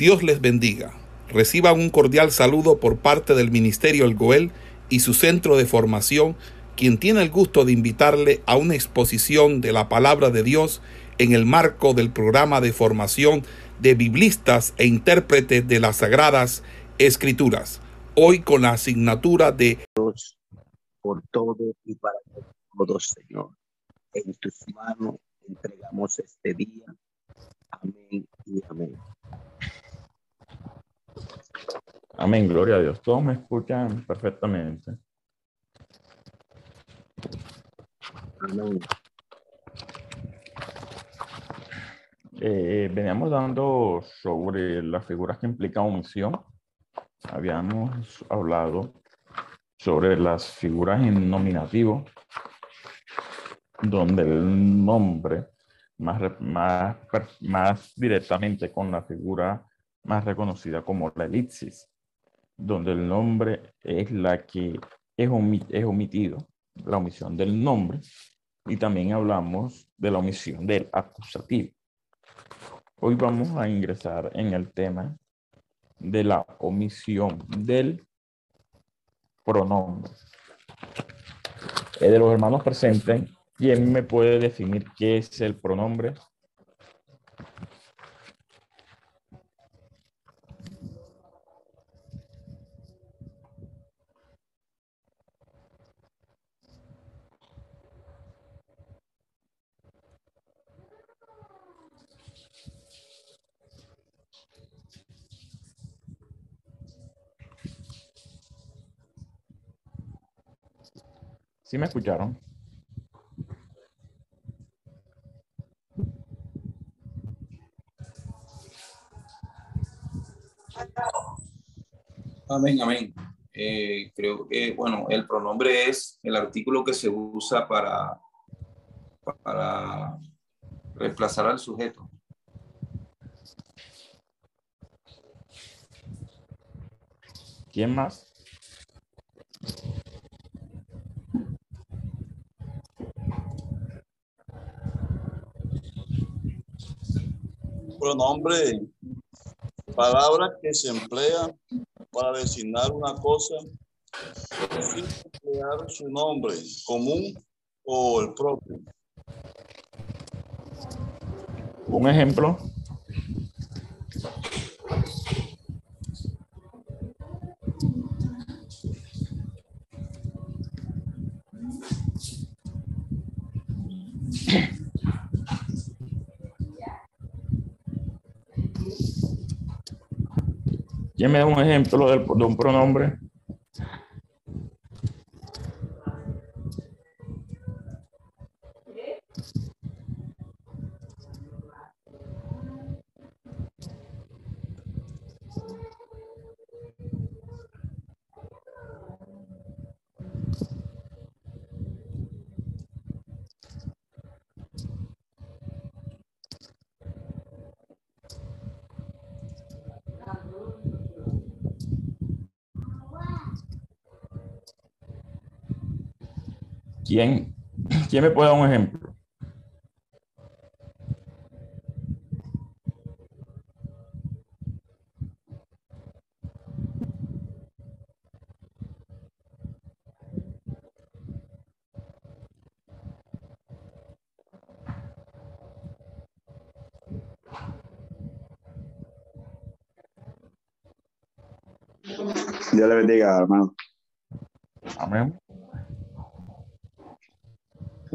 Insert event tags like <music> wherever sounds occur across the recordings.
Dios les bendiga. Reciban un cordial saludo por parte del Ministerio El Goel y su centro de formación, quien tiene el gusto de invitarle a una exposición de la palabra de Dios en el marco del programa de formación de biblistas e intérpretes de las sagradas escrituras. Hoy con la asignatura de Dios por todo y para todos, Señor. En tus manos entregamos este día. Amén y amén. Amén, gloria a Dios. Todos me escuchan perfectamente. Amén. Eh, veníamos dando sobre las figuras que implican omisión. Habíamos hablado sobre las figuras en nominativo, donde el nombre más, más, más directamente con la figura más reconocida como la elipsis, donde el nombre es la que es, omi- es omitido, la omisión del nombre, y también hablamos de la omisión del acusativo. Hoy vamos a ingresar en el tema de la omisión del pronombre. Eh, de los hermanos presentes, ¿quién me puede definir qué es el pronombre? ¿Sí me escucharon? Amén, amén. Eh, creo que, bueno, el pronombre es el artículo que se usa para, para reemplazar al sujeto. ¿Quién más? Pronombre, palabra que se emplea para designar una cosa sin emplear su nombre común o el propio. Un ejemplo. ¿Quién me da un ejemplo del- de un pronombre? ¿Quién, ¿Quién me puede dar un ejemplo? Dios le bendiga, hermano. Amén.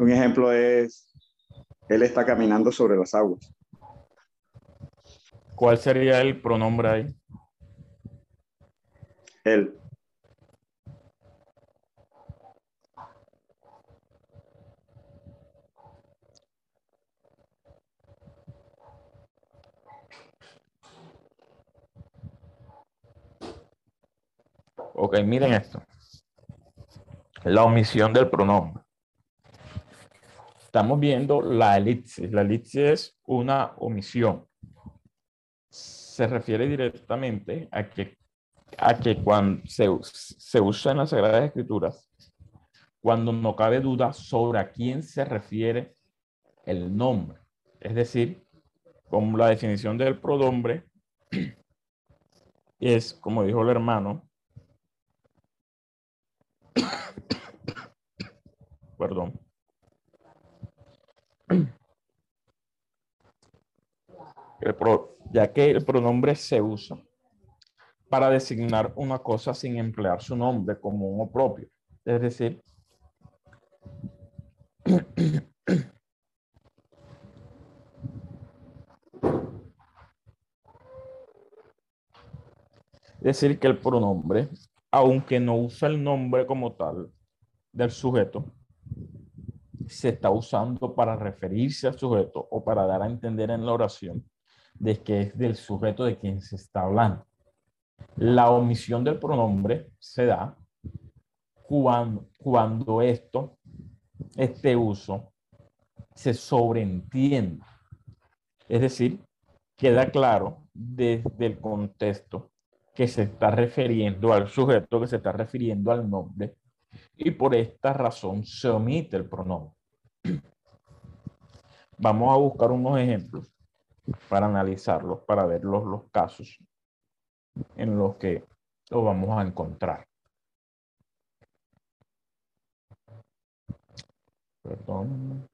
Un ejemplo es, él está caminando sobre las aguas. ¿Cuál sería el pronombre ahí? Él, Ok, miren esto. La omisión del pronombre. Estamos viendo la elipsis. La elipsis es una omisión. Se refiere directamente a que, a que cuando se, se usa en las Sagradas Escrituras, cuando no cabe duda sobre a quién se refiere el nombre. Es decir, como la definición del pronombre <clears throat> es, como dijo el hermano, <coughs> perdón, ya que el pronombre se usa para designar una cosa sin emplear su nombre común o propio. Es decir, decir que el pronombre, aunque no usa el nombre como tal del sujeto, se está usando para referirse al sujeto o para dar a entender en la oración de que es del sujeto de quien se está hablando. La omisión del pronombre se da cuando, cuando esto, este uso, se sobreentiende. Es decir, queda claro desde el contexto que se está refiriendo al sujeto, que se está refiriendo al nombre, y por esta razón se omite el pronombre. Vamos a buscar unos ejemplos para analizarlos, para ver los, los casos en los que lo vamos a encontrar. Perdón.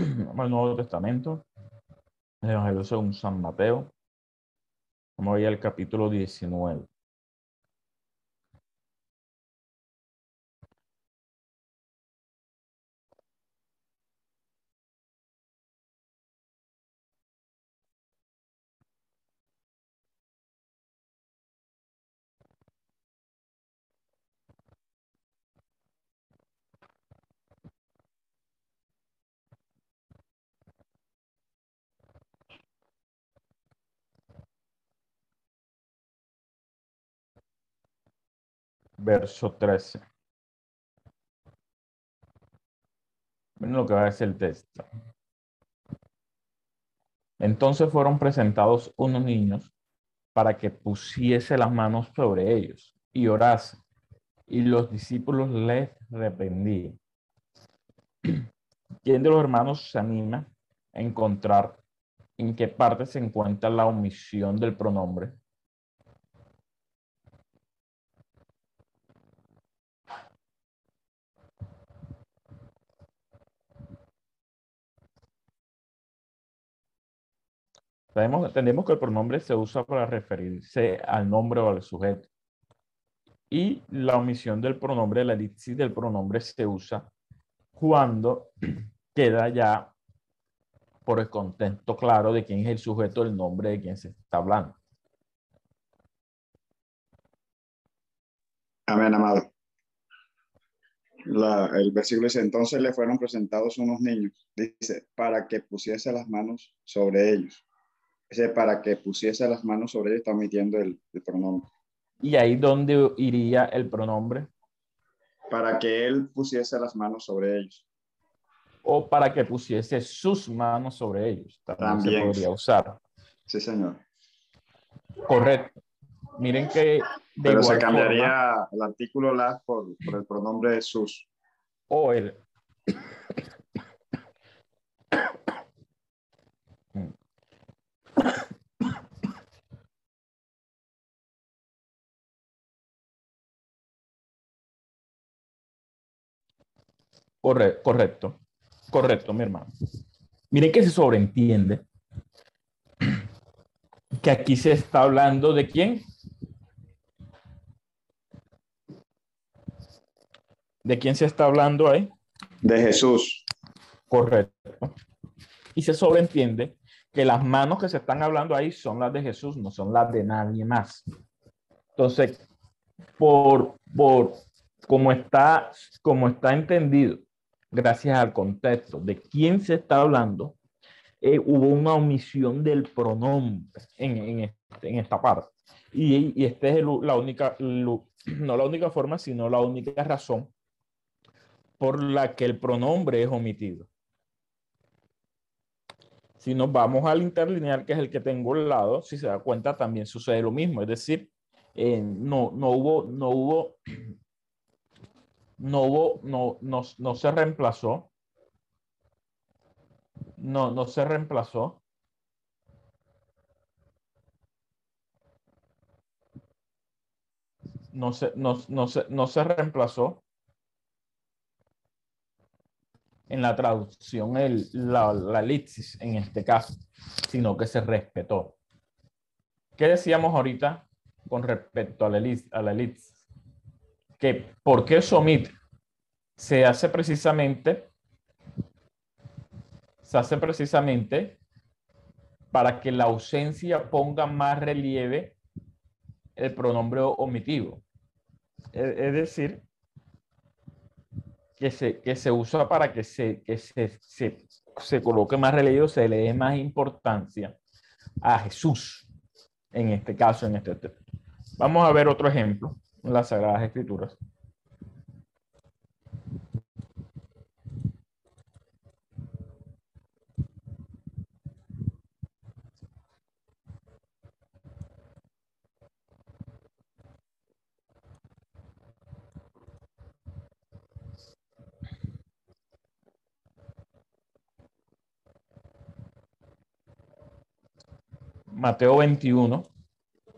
<clears throat> Al Nuevo Testamento, el Evangelio según San Mateo. Vamos a ir al capítulo 19. Verso 13. Miren lo que va a decir el texto. Entonces fueron presentados unos niños para que pusiese las manos sobre ellos y orase. Y los discípulos les reprendían. <clears throat> ¿Quién de los hermanos se anima a encontrar en qué parte se encuentra la omisión del pronombre? Entendemos que el pronombre se usa para referirse al nombre o al sujeto. Y la omisión del pronombre, la elipsis del pronombre se usa cuando <clears throat> queda ya por el contexto claro de quién es el sujeto del nombre de quien se está hablando. Amén, amado. el versículo dice, entonces le fueron presentados unos niños, dice, para que pusiese las manos sobre ellos ese para que pusiese las manos sobre ellos está omitiendo el, pronombre. ¿Y ahí dónde iría el pronombre? Para que él pusiese las manos sobre ellos. O para que pusiese sus manos sobre ellos. También, se podría usar. Sí, señor. Correcto. Miren que... Pero se cambiaría el artículo la por, por el pronombre de sus. O el, correcto, correcto, mi hermano. Miren que se sobreentiende que aquí se está hablando de quién. ¿De quién se está hablando ahí? De Jesús. Correcto. Y se sobreentiende que las manos que se están hablando ahí son las de Jesús, no son las de nadie más. Entonces, por, por como está, como está entendido, gracias al contexto de quién se está hablando, eh, hubo una omisión del pronombre en, este, esta parte. Y, y esta es la única, <clears throat> no la única forma, sino la única razón por la que el pronombre es omitido. Si nos vamos al interlineal, que es el que tengo al lado, si se da cuenta, también sucede lo mismo. Es decir, eh, no, no hubo, no hubo, <clears throat> no hubo, no, no, no se reemplazó. No, no se reemplazó. No se, no, no se, no se reemplazó en la traducción el, la, la elipsis en este caso, sino que se respetó. ¿Qué decíamos ahorita con respecto a la? A la elipsis? Que por qué somit se hace precisamente se hace precisamente para que la ausencia ponga más relieve el pronombre omitivo. Es, es decir, que se, que se usa para que, se, que se, se, se coloque más relevo, se le dé más importancia a Jesús, en este caso, en este texto. Vamos a ver otro ejemplo las Sagradas Escrituras. Mateo 21.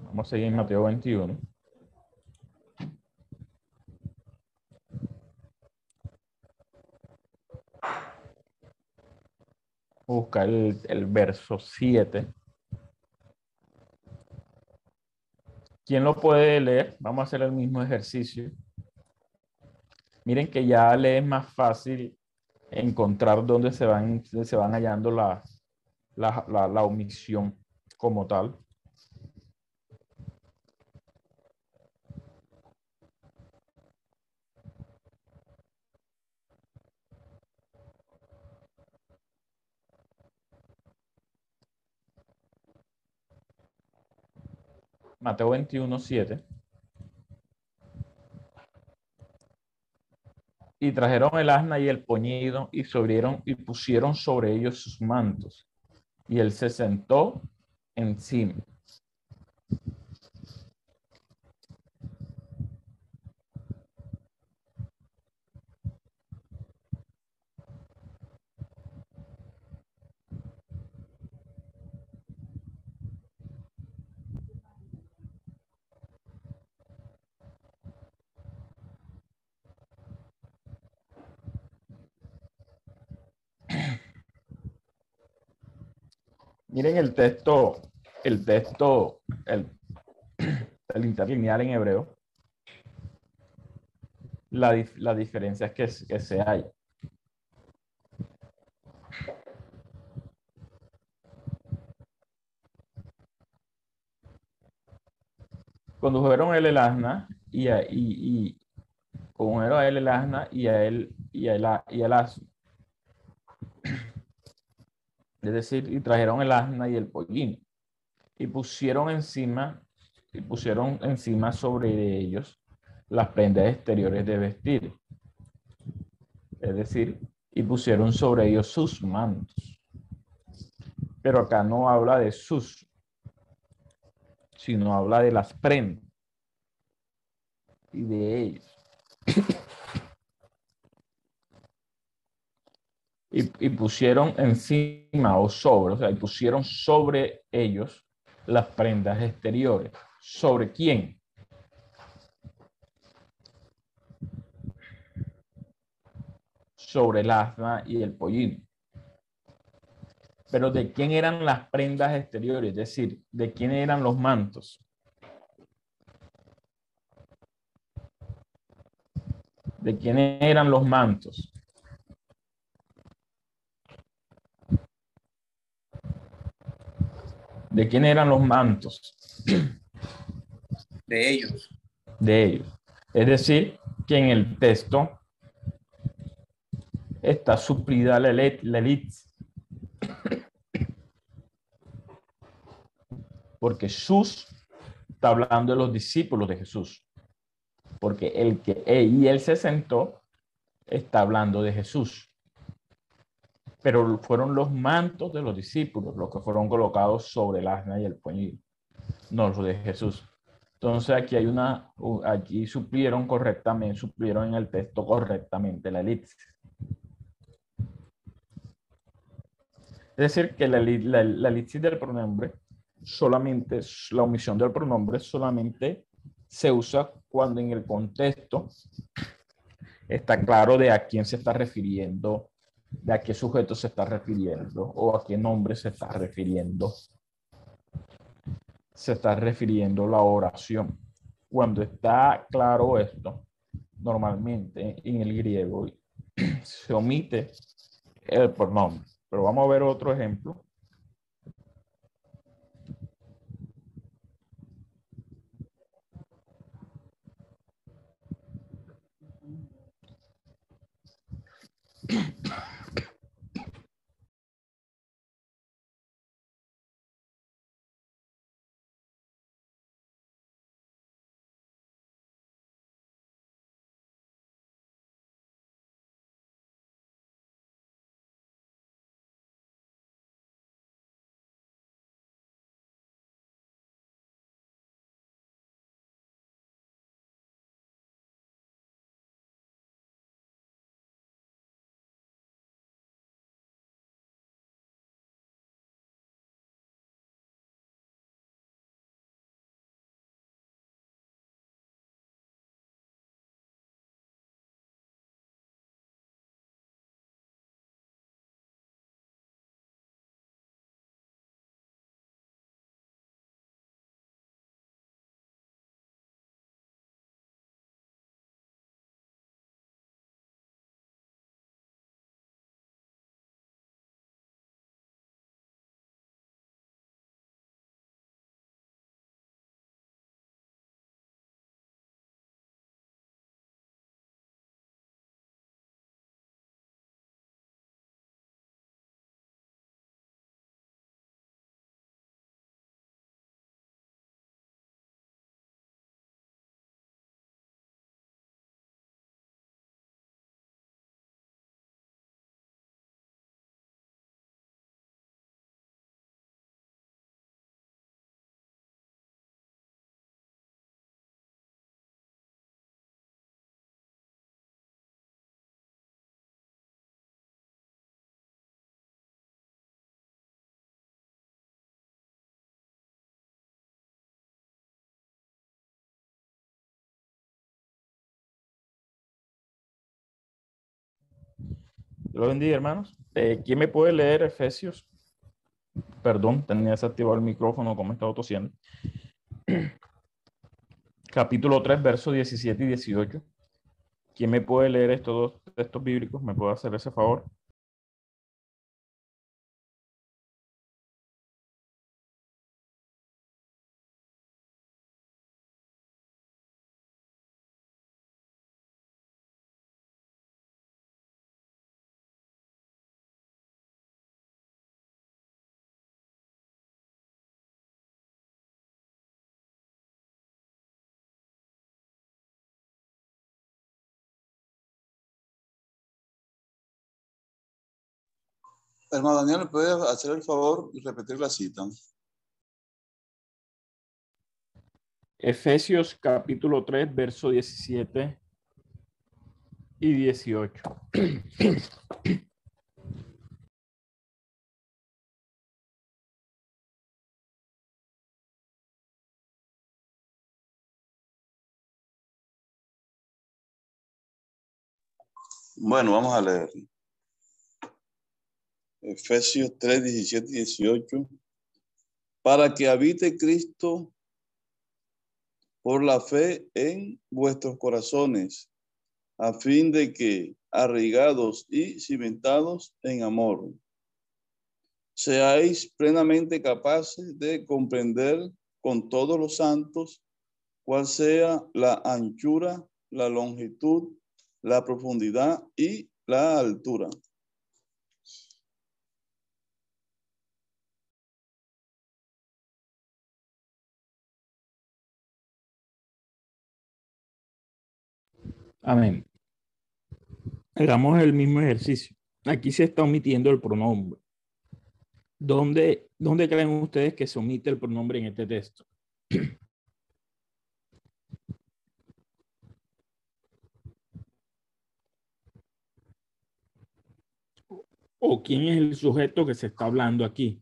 Vamos a seguir en Mateo 21. Busca el, el verso 7. ¿Quién lo puede leer? Vamos a hacer el mismo ejercicio. Miren que ya le es más fácil encontrar dónde se van, se van hallando la, la, la, la omisión como tal. Mateo 21, 7. Y trajeron el asna y el poñido y sobrieron y pusieron sobre ellos sus mantos. Y él se sentó encima. Miren el texto, el texto, el, <clears throat> interlineal en hebreo. La, la diferencia es que, que se hay. Condujeron el asna y, a- y, y condujeron a él el asna y a él y a él, y el asno. Es decir, y trajeron el asna y el pollino y pusieron encima y pusieron encima sobre ellos las prendas exteriores de vestir. Es decir, y pusieron sobre ellos sus mantos. Pero acá no habla de sus, sino habla de las prendas y de ellos. <coughs> Y, pusieron encima o sobre, o sea, y pusieron sobre ellos las prendas exteriores. ¿Sobre quién? Sobre el asna y el pollino. Pero ¿de quién eran las prendas exteriores? Es decir, ¿de quién eran los mantos? ¿De quién eran los mantos? ¿De quién eran los mantos? de ellos. De ellos. Es decir, que en el texto está suplida la elit- la elipsis. Porque sus está hablando de los discípulos de Jesús. Porque el que y él se sentó está hablando de Jesús. Pero fueron los mantos de los discípulos los que fueron colocados sobre el asna y el puñil, no los de Jesús. Entonces aquí hay una, aquí suplieron correctamente, suplieron en el texto correctamente la elipsis. Es decir, que la, la, la elipsis del pronombre solamente, la omisión del pronombre solamente se usa cuando en el contexto está claro de a quién se está refiriendo, de a qué sujeto se está refiriendo o a qué nombre se está refiriendo. Se está refiriendo la oración. Cuando está claro esto, normalmente en el griego se omite el pronombre. Pero vamos a ver otro ejemplo. Lo bendiga, hermanos. Eh, ¿Quién me puede leer Efesios? Perdón, tenía desactivado el micrófono como estaba tosiendo. <clears throat> Capítulo 3, versos 17 y 18. ¿Quién me puede leer estos dos textos bíblicos? ¿Me puede hacer ese favor? Hermano Daniel, ¿me puede hacer el favor y repetir la cita? Efesios capítulo 3, verso 17 y 18. Bueno, vamos a leer. Efesios 3, 17 y 18. Para que habite Cristo por la fe en vuestros corazones, a fin de que, arraigados y cimentados en amor, seáis plenamente capaces de comprender con todos los santos cuál sea la anchura, la longitud, la profundidad y la altura. Amén. Hagamos el mismo ejercicio. aquí se está omitiendo el pronombre. ¿Dónde, ¿Dónde creen ustedes que se omite el pronombre en este texto? ¿O quién es el sujeto que se está hablando aquí?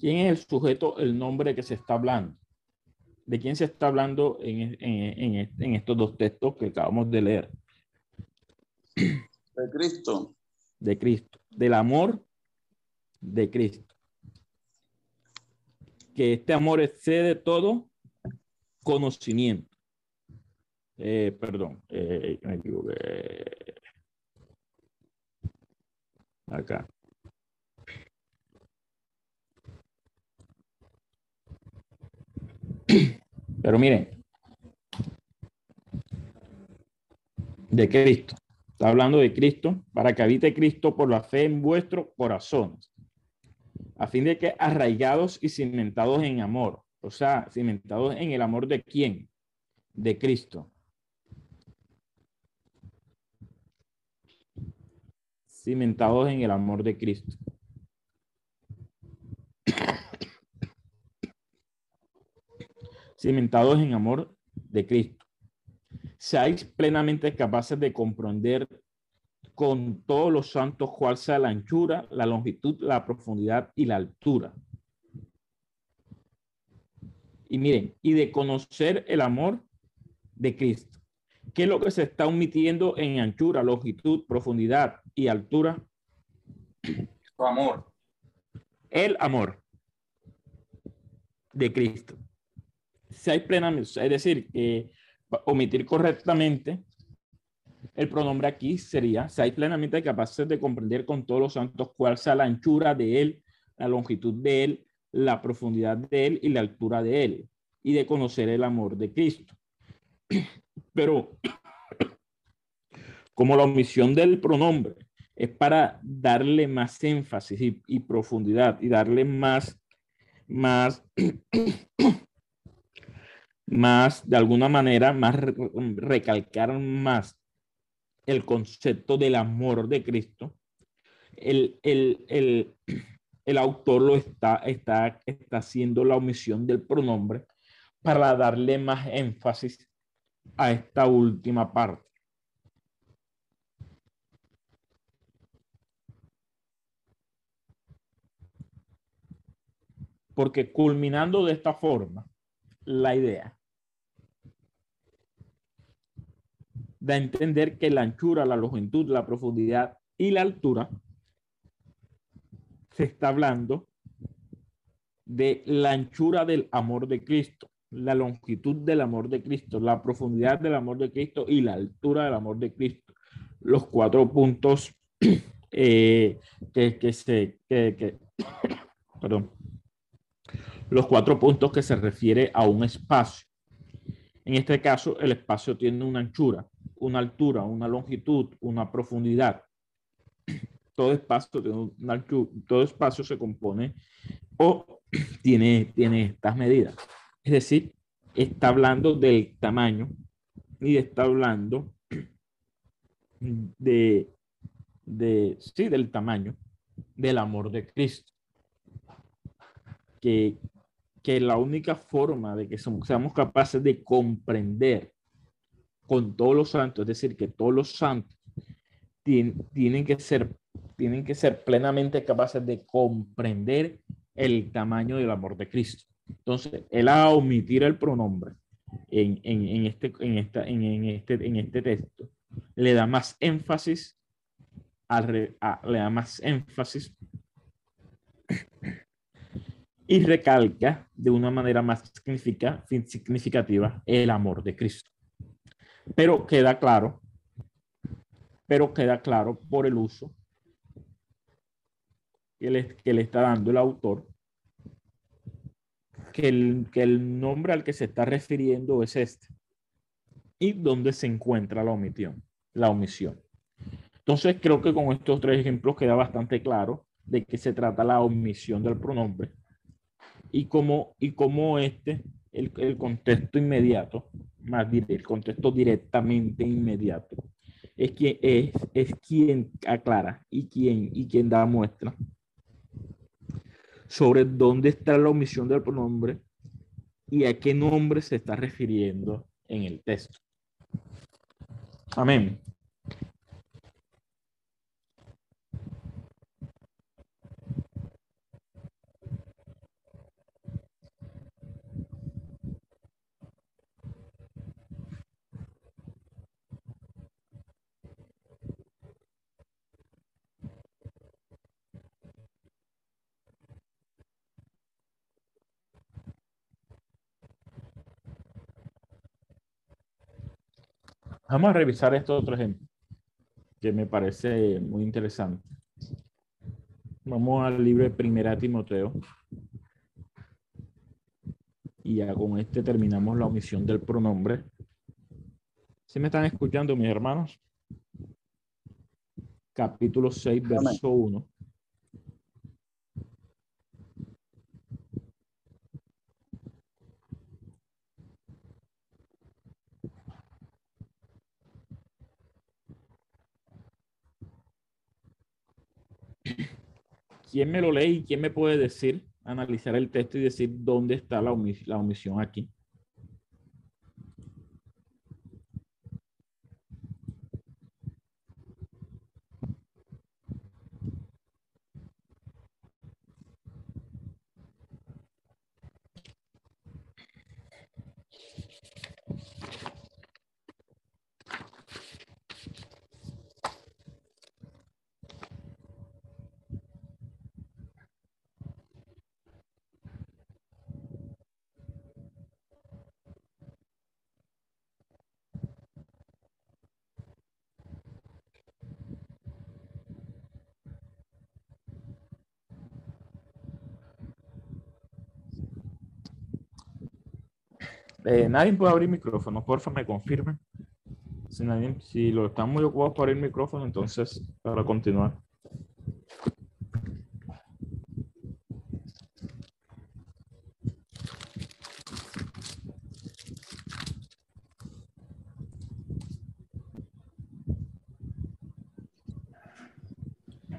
¿Quién es el sujeto, el nombre que se está hablando? ¿De quién se está hablando en, en, en, estos dos textos que acabamos de leer? De Cristo. De Cristo. Del amor de Cristo. Que este amor excede todo conocimiento. Eh, perdón, eh, me equivoqué. Acá. Pero miren, de Cristo. Está hablando de Cristo para que habite Cristo por la fe en vuestros corazones, a fin de que arraigados y cimentados en amor, o sea, cimentados en el amor de quién? De Cristo. Cimentados en el amor de Cristo. Cimentados en amor de Cristo. Seáis plenamente capaces de comprender con todos los santos cuál sea la anchura, la longitud, la profundidad y la altura. Y miren, y de conocer el amor de Cristo. ¿Qué es lo que se está omitiendo en anchura, longitud, profundidad y altura? Su amor. El amor de Cristo si hay plenamente, es decir, que omitir correctamente el pronombre aquí sería, si hay plenamente capaces de comprender con todos los santos cuál sea la anchura de él, la longitud de él, la profundidad de él y la altura de él, y de conocer el amor de Cristo. <clears throat> Pero <clears throat> como la omisión del pronombre es para darle más énfasis y, y profundidad y darle más, más <clears throat> más, de alguna manera, más recalcar más el concepto del amor de Cristo, el, el, el, el autor lo está, está, está haciendo la omisión del pronombre para darle más énfasis a esta última parte. Porque culminando de esta forma la idea, da a entender que la anchura, la longitud, la profundidad y la altura se está hablando de la anchura del amor de Cristo, la longitud del amor de Cristo, la profundidad del amor de Cristo y la altura del amor de Cristo. Los cuatro puntos <clears throat> eh, que, que, se, que, que <clears throat> perdón, los cuatro puntos que se refiere a un espacio. En este caso, el espacio tiene una anchura, una altura, una longitud, una profundidad. <clears throat> Todo espacio, todo espacio se compone o <clears throat> tiene, tiene estas medidas. Es decir, está hablando del tamaño y está hablando <clears throat> de, de, sí, del tamaño del amor de Cristo. Que, que la única forma de que seamos capaces de comprender con todos los santos, es decir, que todos los santos tienen, que ser, tienen que ser plenamente capaces de comprender el tamaño del amor de Cristo. Entonces, él a omitir el pronombre en, este, en, esta, en, este, en este texto, le da más énfasis, al, le da más énfasis y recalca de una manera más significativa el amor de Cristo. Pero queda claro, pero queda claro por el uso que le, que le está dando el autor, que el, que el nombre al que se está refiriendo es este. Y dónde se encuentra la omisión. La omisión. Entonces creo que con estos tres ejemplos queda bastante claro de qué se trata la omisión del pronombre y cómo, y cómo este, el, el contexto inmediato, más bien el contexto directamente inmediato, es quien, es, es quien aclara y quien, y quien da muestra sobre dónde está la omisión del pronombre y a qué nombre se está refiriendo en el texto. Amén. Vamos a revisar este otro ejemplo que me parece muy interesante. Vamos al libro de Primera Timoteo. Y ya con este terminamos la omisión del pronombre. ¿Sí me están escuchando, mis hermanos? Capítulo 6, verso 1. ¿Quién me lo lee y quién me puede decir, analizar el texto y decir dónde está la, la omisión aquí? Eh, nadie puede abrir micrófono, porfa, me confirmen. Si, nadie, si lo están muy ocupados por abrir micrófono, entonces para continuar.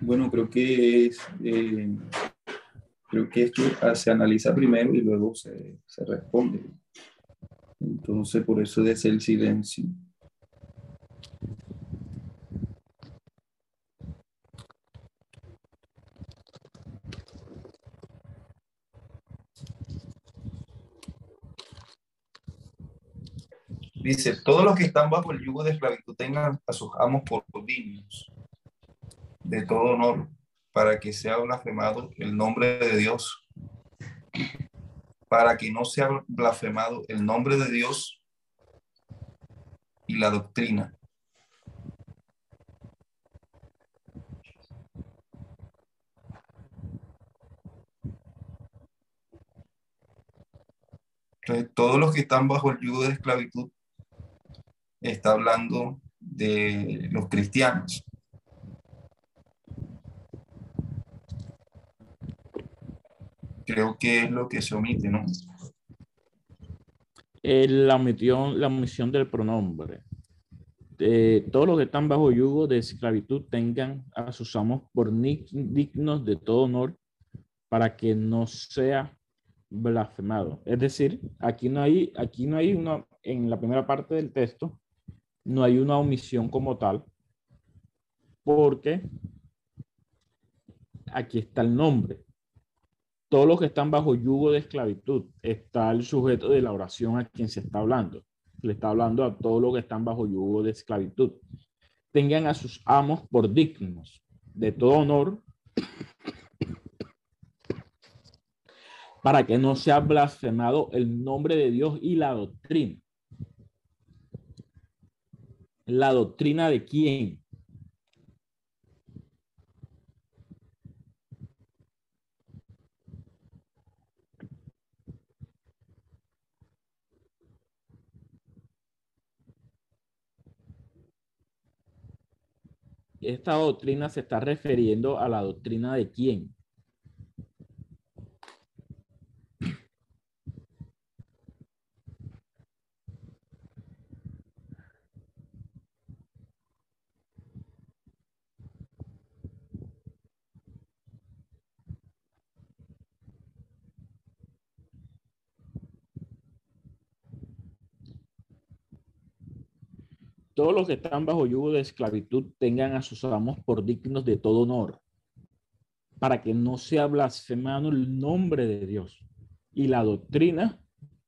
Bueno, creo que es, eh, creo que esto se analiza primero y luego se, se responde. Entonces, por eso es el silencio. Dice, todos los que están bajo el yugo de esclavitud tengan a sus amos por dignos de todo honor, para que sea blasfemado el nombre de Dios para que no sea blasfemado el nombre de Dios y la doctrina. Entonces, todos los que están bajo el yugo de esclavitud está hablando de los cristianos. Creo que es lo que se omite, ¿no? Eh, la, omisión, la omisión del pronombre. Eh, todos los que están bajo yugo de esclavitud tengan a sus amos por dignos de todo honor para que no sea blasfemado. Es decir, aquí no hay, aquí no hay una, en la primera parte del texto, no hay una omisión como tal, porque aquí está el nombre todos los que están bajo yugo de esclavitud, está el sujeto de la oración a quien se está hablando. Le está hablando a todos los que están bajo yugo de esclavitud. Tengan a sus amos por dignos de todo honor para que no sea blasfemado el nombre de Dios y la doctrina. ¿La doctrina de quién? Esta doctrina se está refiriendo a la doctrina de quién. Todos los que están bajo yugo de esclavitud tengan a sus amos por dignos de todo honor, para que no sea blasfemado el nombre de Dios y la doctrina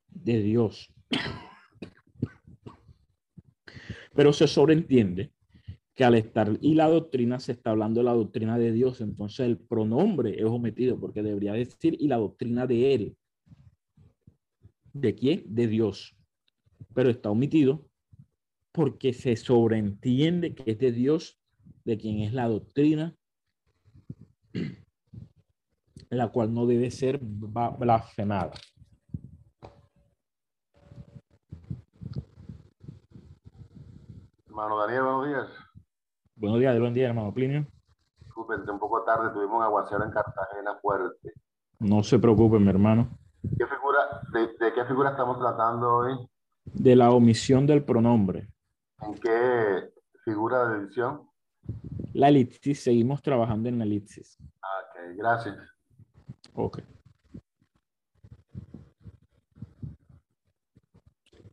de Dios. Pero se sobreentiende que al estar y la doctrina se está hablando de la doctrina de Dios, entonces el pronombre es omitido porque debería decir y la doctrina de él. ¿De quién? De Dios. Pero está omitido porque se sobreentiende que es de Dios, de quien es la doctrina, <clears throat> la cual no debe ser blasfemada. Hermano Daniel, buenos días. Buenos días, buen día, hermano Plinio. Disculpen, un poco tarde, tuvimos un aguacero en Cartagena fuerte. No se preocupen, mi hermano. ¿Qué figura, de qué figura estamos tratando hoy? De la omisión del pronombre. ¿En qué figura de edición? La elipsis, seguimos trabajando en la elipsis. Ah, ok, gracias. Ok.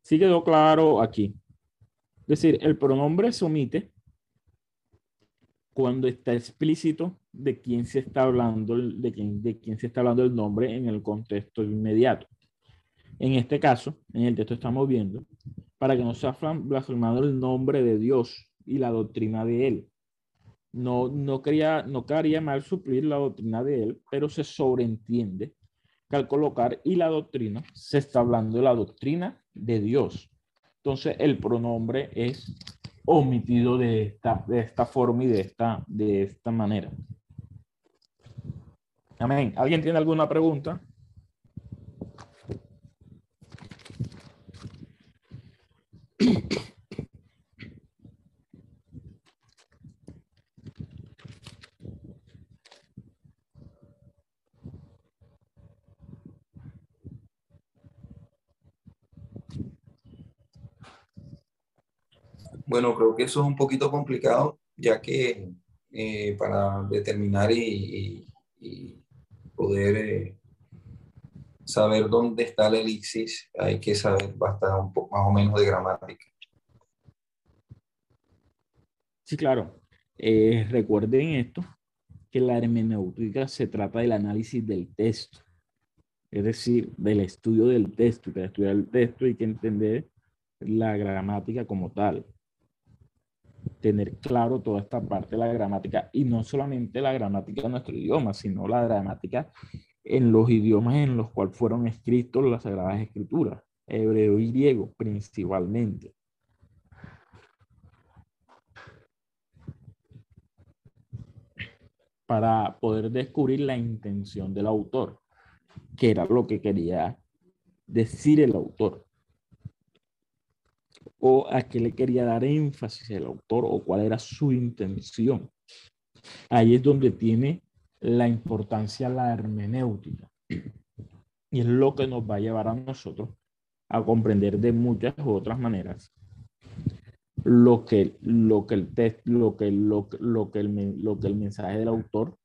Sí quedó claro aquí. Es decir, el pronombre se omite cuando está explícito de quién se está hablando, de quién, de quién se está hablando el nombre en el contexto inmediato. En este caso, en el texto estamos viendo para que no sea blasfemado el nombre de Dios y la doctrina de Él. No, no, quería, no quedaría mal suplir la doctrina de Él, pero se sobreentiende que al colocar y la doctrina se está hablando de la doctrina de Dios. Entonces el pronombre es omitido de esta, de esta forma y de esta, de esta manera. Amén. ¿Alguien tiene alguna pregunta? Bueno, creo que eso es un poquito complicado, ya que eh, para determinar y, poder eh, saber dónde está la elipsis, hay que saber bastante más o menos de gramática. Sí, claro. Eh, recuerden esto, que la hermenéutica se trata del análisis del texto, es decir, del estudio del texto. Y para estudiar el texto hay que entender la gramática como tal tener claro toda esta parte de la gramática y no solamente la gramática de nuestro idioma, sino la gramática en los idiomas en los cuales fueron escritos las Sagradas Escrituras, hebreo y griego principalmente. Para poder descubrir la intención del autor, que era lo que quería decir el autor o a qué le quería dar énfasis el autor o cuál era su intención. Ahí es donde tiene la importancia la hermenéutica. Y es lo que nos va a llevar a nosotros a comprender de muchas otras maneras lo que, lo que el texto, lo que, lo, que lo que el mensaje del autor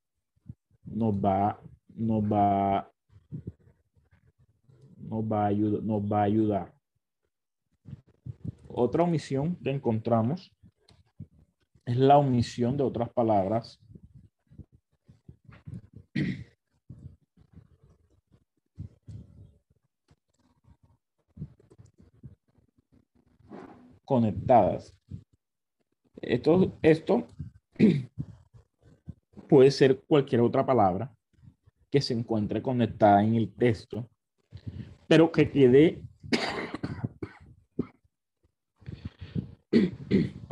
nos va, nos va, nos va, a ayudar, nos va a ayudar otra omisión que encontramos es la omisión de otras palabras conectadas. Esto, esto <clears throat> puede ser cualquier otra palabra que se encuentre conectada en el texto, pero que quede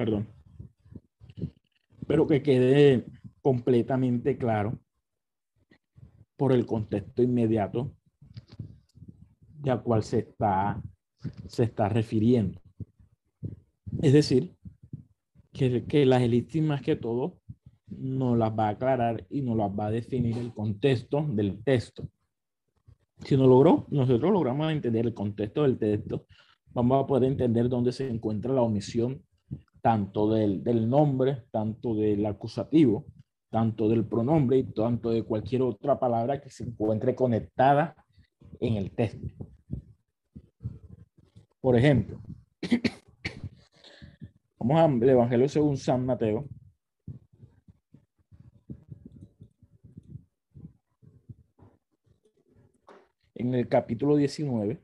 perdón, pero que quede completamente claro por el contexto inmediato de al cual se está, se está refiriendo. Es decir, que, que las elipsis más que todo nos las va a aclarar y nos las va a definir el contexto del texto. Si no logró, nosotros logramos entender el contexto del texto, vamos a poder entender dónde se encuentra la omisión tanto del, del nombre, tanto del acusativo, tanto del pronombre y tanto de cualquier otra palabra que se encuentre conectada en el texto. Por ejemplo, <coughs> vamos al Evangelio según San Mateo. En el capítulo 19.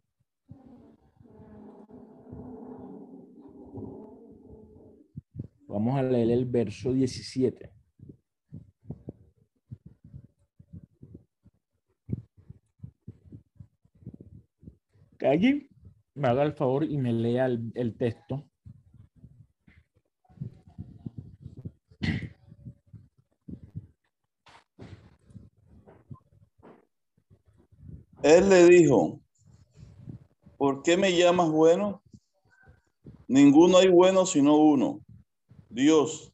Vamos a leer el verso 17. Que me haga el favor y me lea el, el texto. Él le dijo, ¿por qué me llamas bueno? Ninguno hay bueno sino uno, Dios.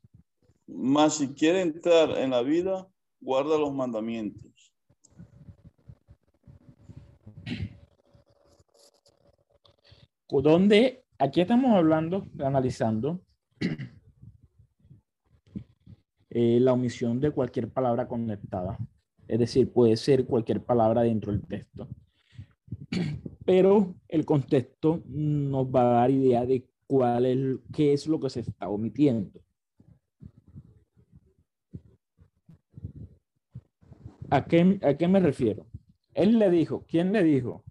Mas si quiere entrar en la vida, guarda los mandamientos. donde aquí estamos hablando, analizando eh, la omisión de cualquier palabra conectada. Es decir, puede ser cualquier palabra dentro del texto. <clears throat> Pero el contexto nos va a dar idea de cuál es, qué es lo que se está omitiendo. ¿A qué, ¿A qué me refiero? Él le dijo, ¿quién le dijo?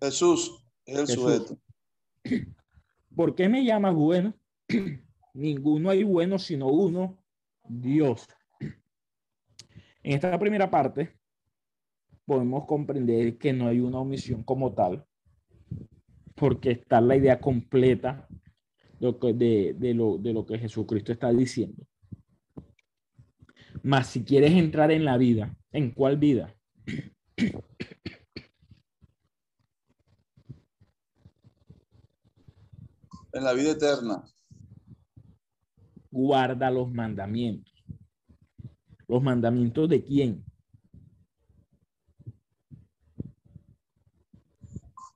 Jesús es el Jesús. sujeto. <clears throat> ¿Por qué me llamas bueno? <clears throat> Ninguno hay bueno sino uno, Dios. <clears throat> En esta primera parte podemos comprender que no hay una omisión como tal, porque está la idea completa de, lo de lo que Jesucristo está diciendo. Mas si quieres entrar en la vida, ¿en cuál vida? En la vida eterna. Guarda los mandamientos. ¿Los mandamientos de quién?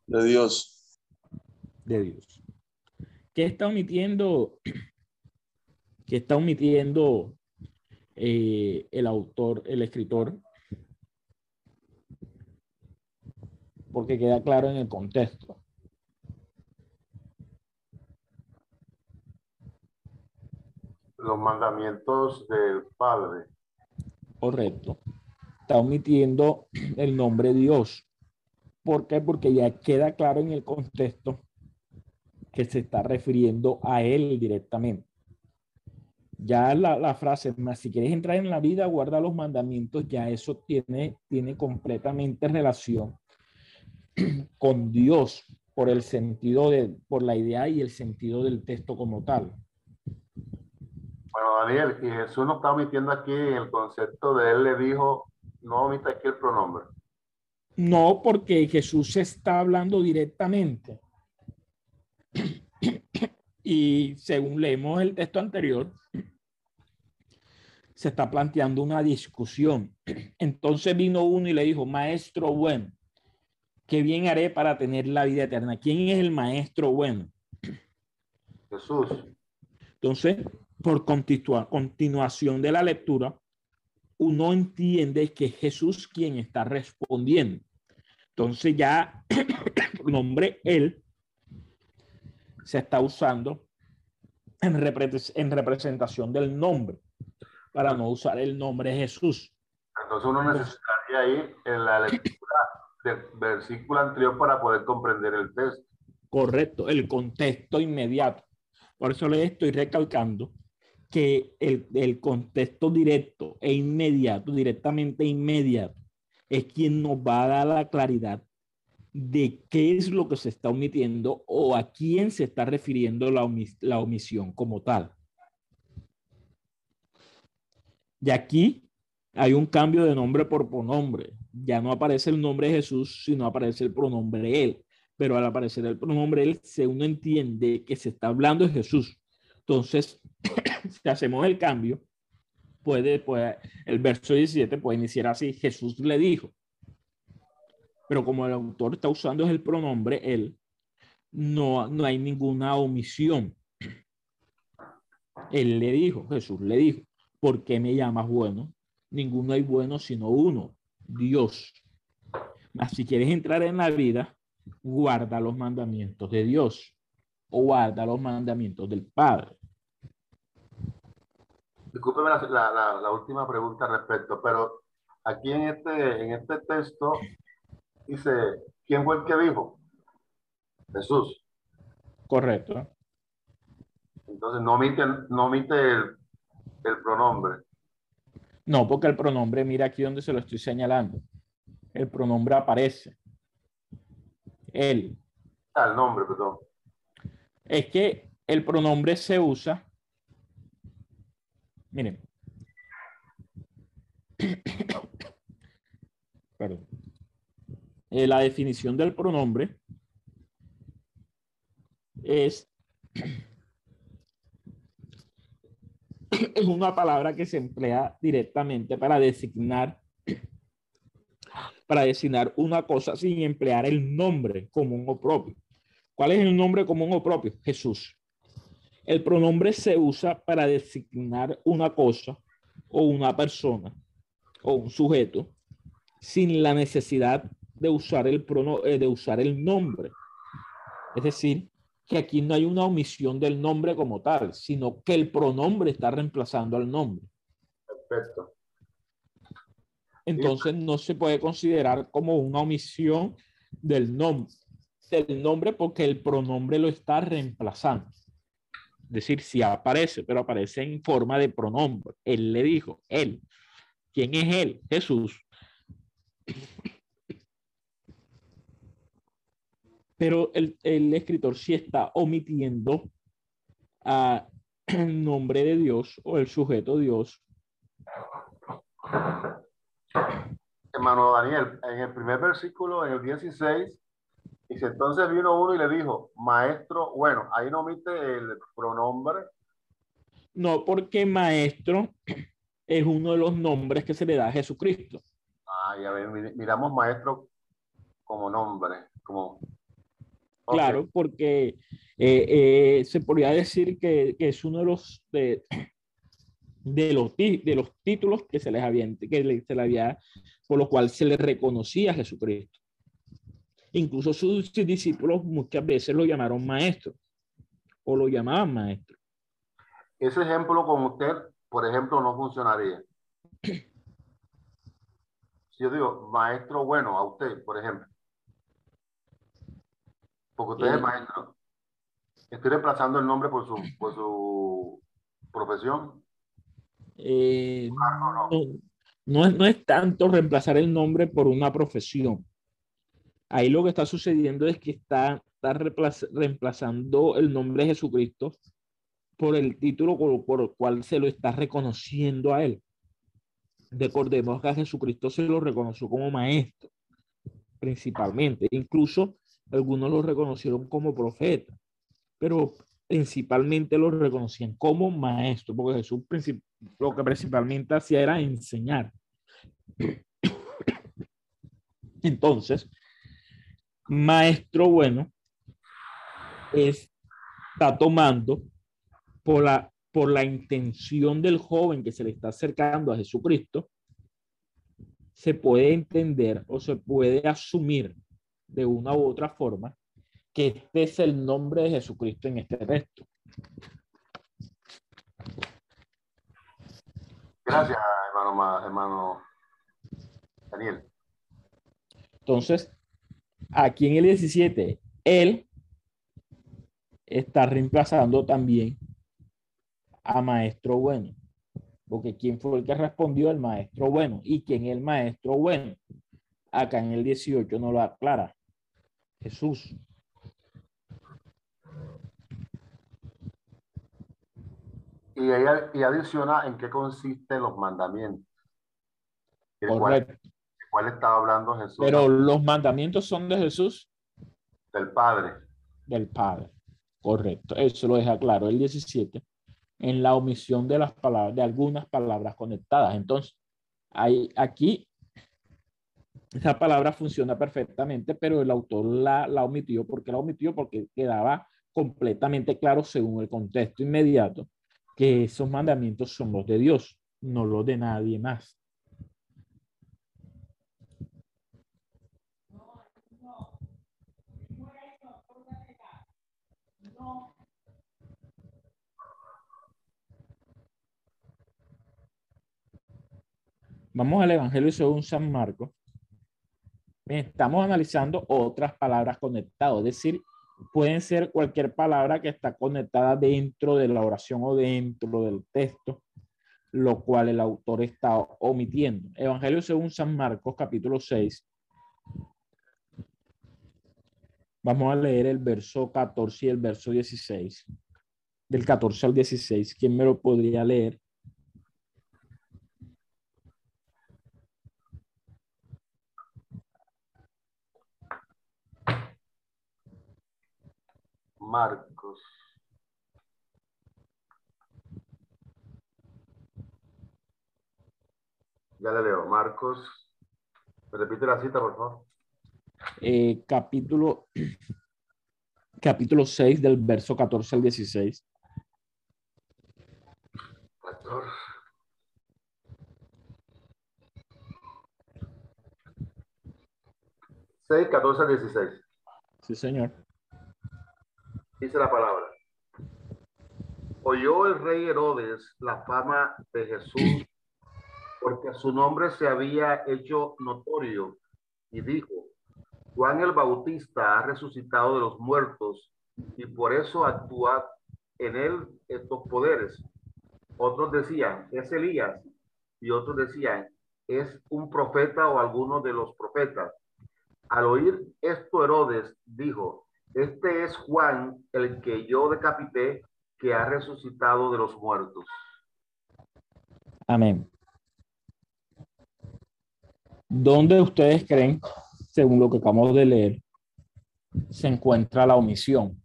De Dios. de Dios. ¿Qué está omitiendo? <clears throat> ¿Qué está omitiendo eh, el autor, el escritor? Porque queda claro en el contexto. Los mandamientos del Padre. Correcto. Está omitiendo <clears throat> el nombre Dios. ¿Por qué? Porque ya queda claro en el contexto que se está refiriendo a él directamente. Ya la, la frase, más si quieres entrar en la vida, guarda los mandamientos, ya eso tiene, tiene completamente relación <clears throat> con Dios por el sentido de, por la idea y el sentido del texto como tal. Bueno, Daniel, y Jesús nos está omitiendo aquí el concepto de él le dijo, no omita aquí el pronombre. No, porque Jesús está hablando directamente. <clears throat> Y según leemos el texto anterior, se está planteando una discusión. <clears throat> Entonces vino uno y le dijo, maestro bueno, ¿qué bien haré para tener la vida eterna? ¿Quién es el maestro bueno? Jesús. Entonces, por continua- continuación de la lectura, uno entiende que es Jesús quien está respondiendo. Entonces ya <coughs> el nombre él se está usando en, repre- en representación del nombre, para no usar el nombre Jesús. Entonces uno necesitaría ir en la lectura del versículo anterior para poder comprender el texto. Correcto, el contexto inmediato. Por eso le estoy recalcando que el, el contexto directo e inmediato, directamente inmediato, es quien nos va a dar la claridad de qué es lo que se está omitiendo o a quién se está refiriendo la, omis- la omisión como tal. Y aquí hay un cambio de nombre por pronombre. Ya no aparece el nombre Jesús, sino aparece el pronombre él. pero al aparecer el pronombre él, se uno entiende que se está hablando de Jesús. Entonces, <coughs> si hacemos el cambio, puede, el verso 17 puede iniciar así, Jesús le dijo. Pero como el autor está usando el pronombre él, no, no hay ninguna omisión. Él le dijo, Jesús le dijo, ¿por qué me llamas bueno? Ninguno hay bueno sino uno, Dios. Mas si quieres entrar en la vida, guarda los mandamientos de Dios o guarda los mandamientos del Padre. Discúlpeme la, la, la, última pregunta al respecto, pero aquí en este, en este texto dice, ¿quién fue el que dijo? Jesús. Correcto. Entonces no omite, no omite el, el pronombre. No, porque el pronombre, mira aquí donde se lo estoy señalando. El pronombre aparece. Él. Ah, el nombre, perdón. Es que el pronombre se usa. Miren. <coughs> Perdón. Eh, la definición del pronombre es, <coughs> una palabra que se emplea directamente para designar <coughs> para designar una cosa sin emplear el nombre común o propio. ¿Cuál es el nombre común o propio? Jesús. El pronombre se usa para designar una cosa o una persona o un sujeto sin la necesidad de usar el, prono, eh, de usar el nombre. Es decir, que aquí no hay una omisión del nombre como tal, sino que el pronombre está reemplazando al nombre. Perfecto. Entonces no se puede considerar como una omisión del nombre, del nombre porque el pronombre lo está reemplazando. Es decir, si aparece, pero aparece en forma de pronombre. Él le dijo, él. ¿Quién es él? Jesús. Pero el, el escritor sí está omitiendo a el nombre de Dios o el sujeto Dios Hermano Daniel, en el primer versículo, en el 16, dice, entonces vino uno y le dijo, maestro, bueno, ahí no omite el pronombre. No, porque maestro es uno de los nombres que se le da a Jesucristo. Ah, ya ver, miramos maestro como nombre, como... Claro, porque eh, eh, se podría decir que, que, es uno de los, de, de los, de los títulos que se les había, que se le había, por lo cual se le reconocía a Jesucristo. Incluso sus, discípulos muchas veces lo llamaron maestro o lo llamaban maestro. Ese ejemplo con usted, por ejemplo, no funcionaría. Si yo digo maestro bueno a usted, por ejemplo, porque usted es maestro, estoy reemplazando el nombre por su, por su profesión. Eh, no, no, es, tanto reemplazar el nombre por una profesión. Ahí lo que está sucediendo es que está, está reemplazando el nombre de Jesucristo por el título por, el cual se lo está reconociendo a él. Recordemos que a Jesucristo se lo reconoció como maestro, principalmente. Incluso algunos lo reconocieron como profeta, pero principalmente lo reconocían como maestro, porque Jesús lo que principalmente hacía era enseñar. <coughs> Entonces, maestro bueno está tomando por la, por la intención del joven que se le está acercando a Jesucristo, se puede entender o se puede asumir de una u otra forma que este es el nombre de Jesucristo en este texto. Gracias, hermano, hermano Daniel. Entonces, aquí en el 17, él está reemplazando también a maestro bueno. Porque ¿quién fue el que respondió? El maestro bueno. ¿Y quién es el maestro bueno? Acá en el 18 no lo aclara. Jesús. Y, ella, y adiciona en qué consisten los mandamientos. ¿Cuál, ¿Cuál estaba hablando Jesús? Pero los mandamientos son de Jesús. Del Padre. Del Padre. Correcto. Eso lo deja claro el 17 en la omisión de las palabras, de algunas palabras conectadas. Entonces, hay aquí esa palabra funciona perfectamente, pero el autor la, la omitió. ¿Por qué la omitió? Porque quedaba completamente claro según el contexto inmediato que esos mandamientos son los de Dios, no los de nadie más. Vamos al Evangelio según San Marcos. Estamos analizando otras palabras conectadas, es decir, pueden ser cualquier palabra que está conectada dentro de la oración o dentro del texto, lo cual el autor está omitiendo. Evangelio según San Marcos, capítulo 6. Vamos a leer el verso 14 y el verso 16. Del 14 al 16. ¿Quién me lo podría leer? Marcos. Ya le leo. Marcos. ¿Me repite la cita, por favor? Eh, capítulo, capítulo 6 del verso 14 al 16. 14. Seis, 14 al 16. Sí, señor. Dice la palabra. Oyó el rey Herodes la fama de Jesús porque su nombre se había hecho notorio y dijo, Juan el Bautista ha resucitado de los muertos y por eso actúa en él estos poderes. Otros decían, es Elías y otros decían, es un profeta o alguno de los profetas. Al oír esto Herodes dijo, este es Juan, el que yo decapité, que ha resucitado de los muertos. Amén. ¿Dónde ustedes creen, según lo que acabamos de leer, se encuentra la omisión?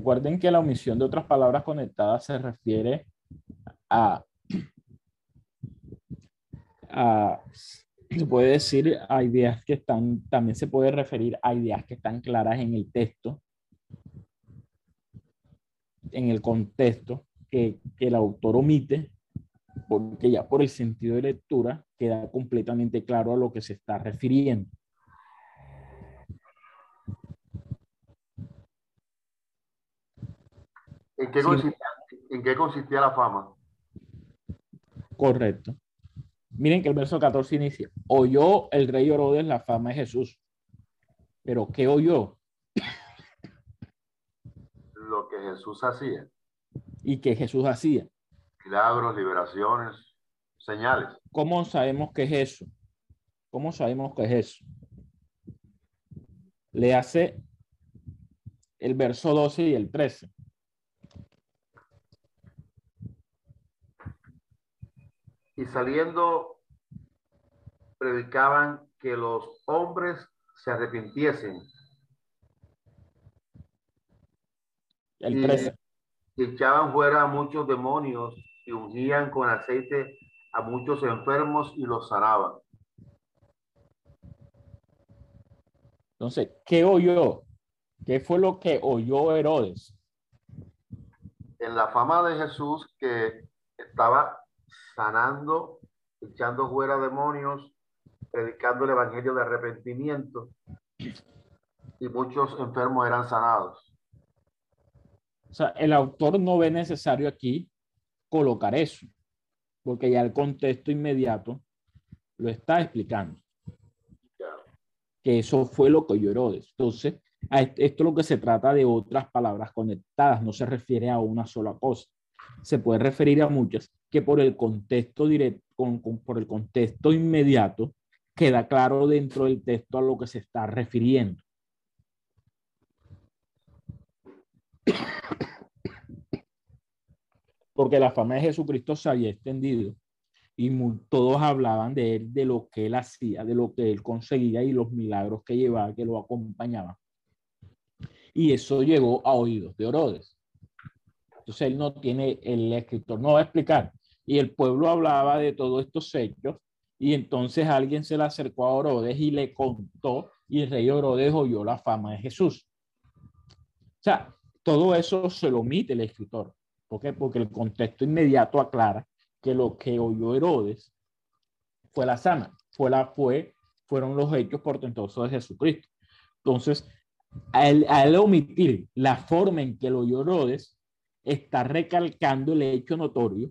Recuerden que la omisión de otras palabras conectadas se refiere a, se puede decir a ideas que están, también se puede referir a ideas que están claras en el texto, en el contexto que, que el autor omite, porque ya por el sentido de lectura queda completamente claro a lo que se está refiriendo. ¿En qué, Sí. consistía, ¿En qué consistía la fama? Correcto. Miren que el verso 14 inicia. Oyó el rey Herodes la fama de Jesús. Pero ¿qué oyó? Lo que Jesús hacía. ¿Y qué Jesús hacía? Milagros, liberaciones, señales. ¿Cómo sabemos que es eso? ¿Cómo sabemos que es eso? Le hace el verso 12 y el 13. Y saliendo, predicaban que los hombres se arrepintiesen El Y- 13. y echaban fuera a muchos demonios y ungían con aceite a muchos enfermos y los sanaban. Entonces, ¿qué oyó? ¿Qué fue lo que oyó Herodes? En la fama de Jesús que estaba sanando, echando fuera demonios, predicando el evangelio de arrepentimiento y muchos enfermos eran sanados. O sea, el autor no ve necesario aquí colocar eso, porque ya el contexto inmediato lo está explicando. Que eso fue lo que oyó Herodes. Entonces, esto lo que se trata de otras palabras conectadas, no se refiere a una sola cosa. Se puede referir a muchas que por el contexto directo, por el contexto inmediato, queda claro dentro del texto a lo que se está refiriendo. porque la fama de Jesucristo se había extendido y todos hablaban de él, de lo que él hacía, de lo que él conseguía y los milagros que llevaba, que lo acompañaban. Y eso llegó a oídos de Orodes. Entonces él no tiene, el escritor no va a explicar. Y el pueblo hablaba de todos estos hechos y entonces alguien se le acercó a Orodes y le contó y el rey Orodes oyó la fama de Jesús. O sea, todo eso se lo omite el escritor. ¿Por qué? Porque el contexto inmediato aclara que lo que oyó Herodes fue la sana, fue la, fue, fueron los hechos portentosos de Jesucristo. Entonces, al, omitir la forma en que lo oyó Herodes, está recalcando el hecho notorio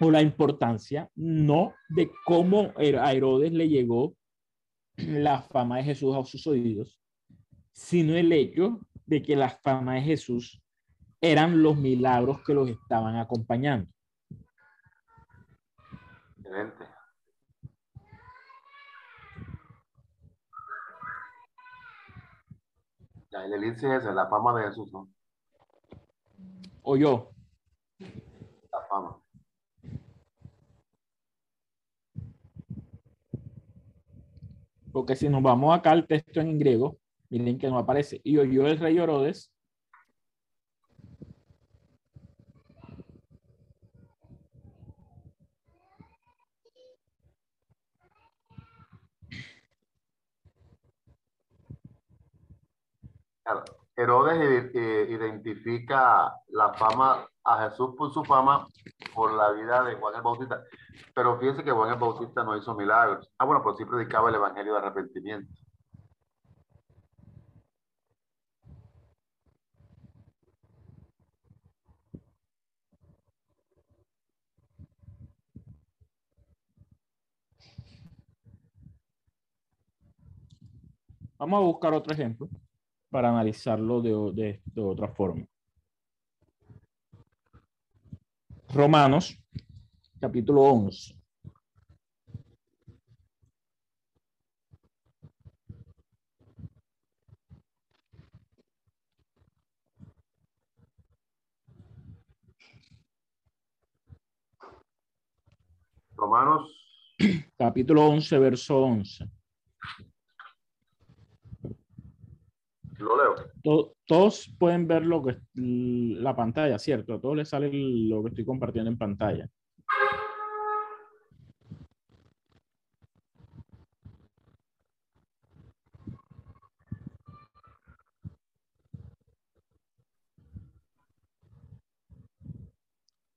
o la importancia no de cómo a Herodes le llegó la fama de Jesús a sus oídos, sino el hecho de que la fama de Jesús eran los milagros que los estaban acompañando. Excelente. Ya, el elixir es la fama de Jesús, ¿no? O yo. La fama. Porque si nos vamos acá al texto en griego, miren que no aparece. Y oyó el rey Orodes Herodes identifica la fama a Jesús por su fama por la vida de Juan el Bautista. Pero fíjense que Juan el Bautista no hizo milagros. Ah, bueno, pues sí predicaba el evangelio de arrepentimiento. Vamos a buscar otro ejemplo para analizarlo de, de, otra forma. Romanos, capítulo 11. Romanos. Capítulo 11, verso 11. Lo leo. todos pueden ver lo que la pantalla, ¿cierto? A todos les sale lo que estoy compartiendo en pantalla.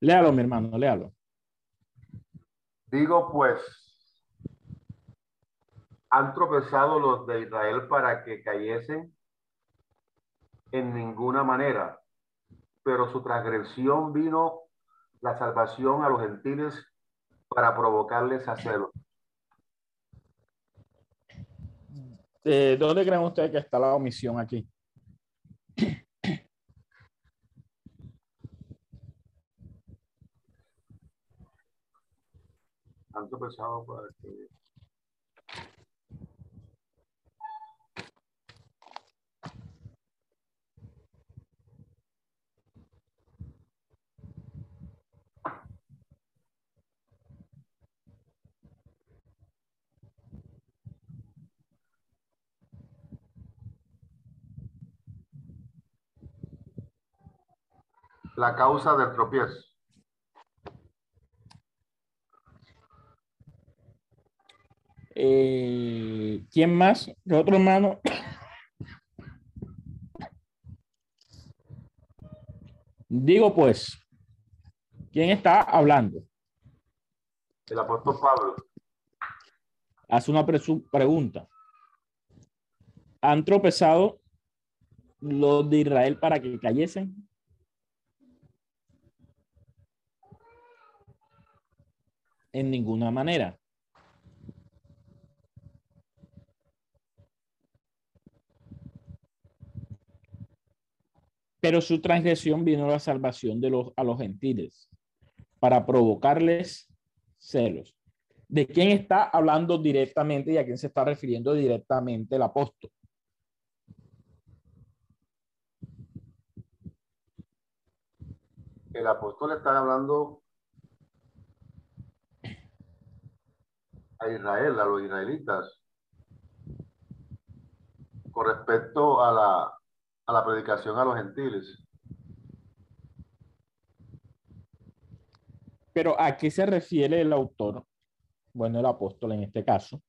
Léalo, mi hermano, léalo. Digo pues, han tropezado los de Israel para que cayesen en ninguna manera, pero su transgresión vino la salvación a los gentiles para provocarles a celo. Eh, ¿Dónde creen ustedes que está la omisión aquí? Tanto pesado para que la causa del tropiezo. Eh, ¿Quién más? ¿De otro hermano? <coughs> Digo pues, ¿quién está hablando? El apóstol Pablo. Hace una pregunta. ¿Han tropezado los de Israel para que cayesen? En ninguna manera. Pero su transgresión vino a la salvación de los, a los gentiles para provocarles celos. ¿De quién está hablando directamente y a quién se está refiriendo directamente el apóstol? el apóstol está hablando a Israel, a los israelitas, con respecto a la, a la predicación a los gentiles. Pero ¿a qué se refiere el autor? Bueno, el apóstol en este caso,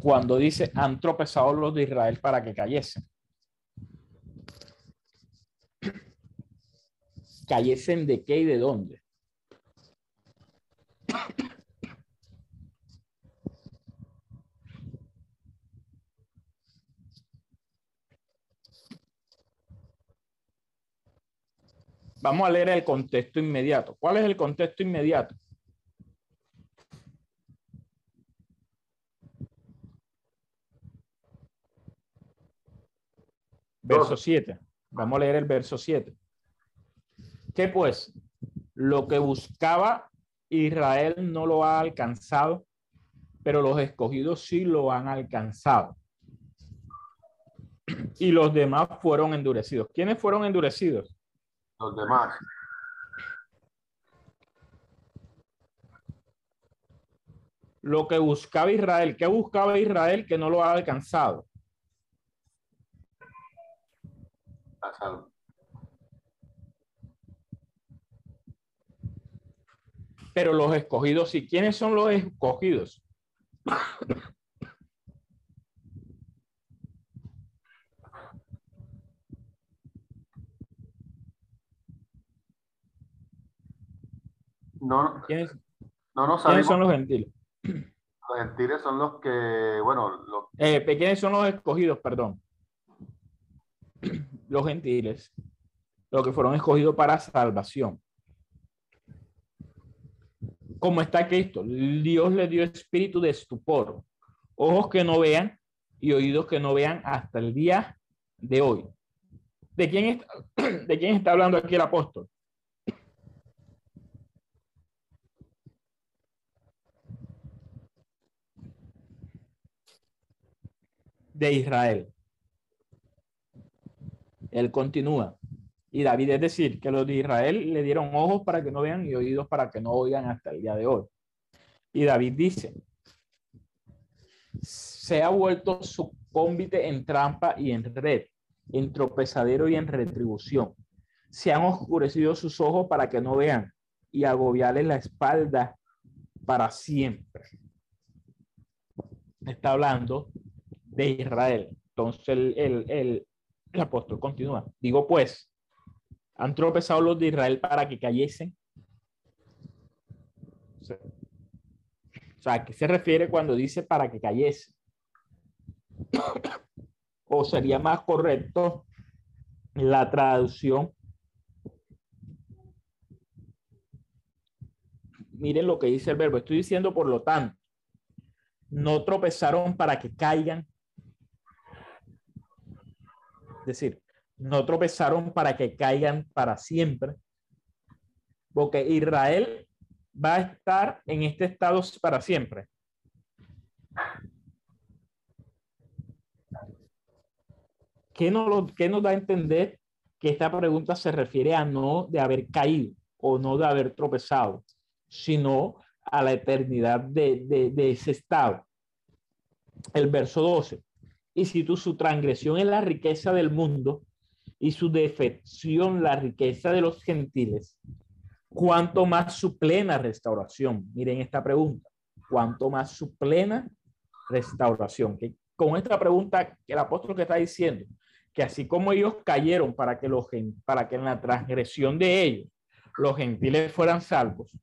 cuando dice, han tropezado los de Israel para que cayesen. ¿Cayesen de qué y de dónde? Vamos a leer el contexto inmediato. ¿Cuál es el contexto inmediato? Verso 7. Vamos a leer el verso 7. ¿Qué pues? Lo que buscaba Israel no lo ha alcanzado, pero los escogidos sí lo han alcanzado. Y los demás fueron endurecidos. ¿Quiénes fueron endurecidos? Los demás. Lo que buscaba Israel. ¿Qué buscaba Israel que no lo ha alcanzado? La salva. Pero los escogidos, ¿y quiénes son los escogidos? No, ¿Quiénes, no nos quiénes son los gentiles? Los gentiles son los que, bueno, los Eh, ¿Quiénes son los escogidos? Perdón. <clears throat> Los gentiles. Los que fueron escogidos para salvación. Como está Cristo, Dios le dio espíritu de estupor, ojos que no vean y oídos que no vean hasta el día de hoy. ¿De quién está, <clears throat> de quién está hablando aquí el apóstol? De Israel. Él continúa. Y David es decir, que los de Israel le dieron ojos para que no vean y oídos para que no oigan hasta el día de hoy. Y David dice, se ha vuelto su cómbite en trampa y en red, en tropezadero y en retribución. Se han oscurecido sus ojos para que no vean y agobiarles la espalda para siempre. Está hablando de Israel. Entonces el, el, el, apóstol continúa. Digo pues, han tropezado los de Israel para que cayesen. O sea, o sea, ¿a qué se refiere cuando dice para que cayese? <coughs> o sería más correcto la traducción. Miren lo que dice el verbo. Estoy diciendo, por lo tanto, no tropezaron para que caigan, decir, no tropezaron para que caigan para siempre, porque Israel va a estar en este estado para siempre. ¿Qué nos, lo, ¿Qué nos da a entender que esta pregunta se refiere a no de haber caído o no de haber tropezado, sino a la eternidad de, de ese estado? El verso 12 y si tu, su transgresión es la riqueza del mundo y su defección la riqueza de los gentiles, ¿cuánto más su plena restauración? Miren esta pregunta, ¿cuánto más su plena restauración? Que con esta pregunta, el apóstol que está diciendo, que así como ellos cayeron para que, los, para que en la transgresión de ellos los gentiles fueran salvos,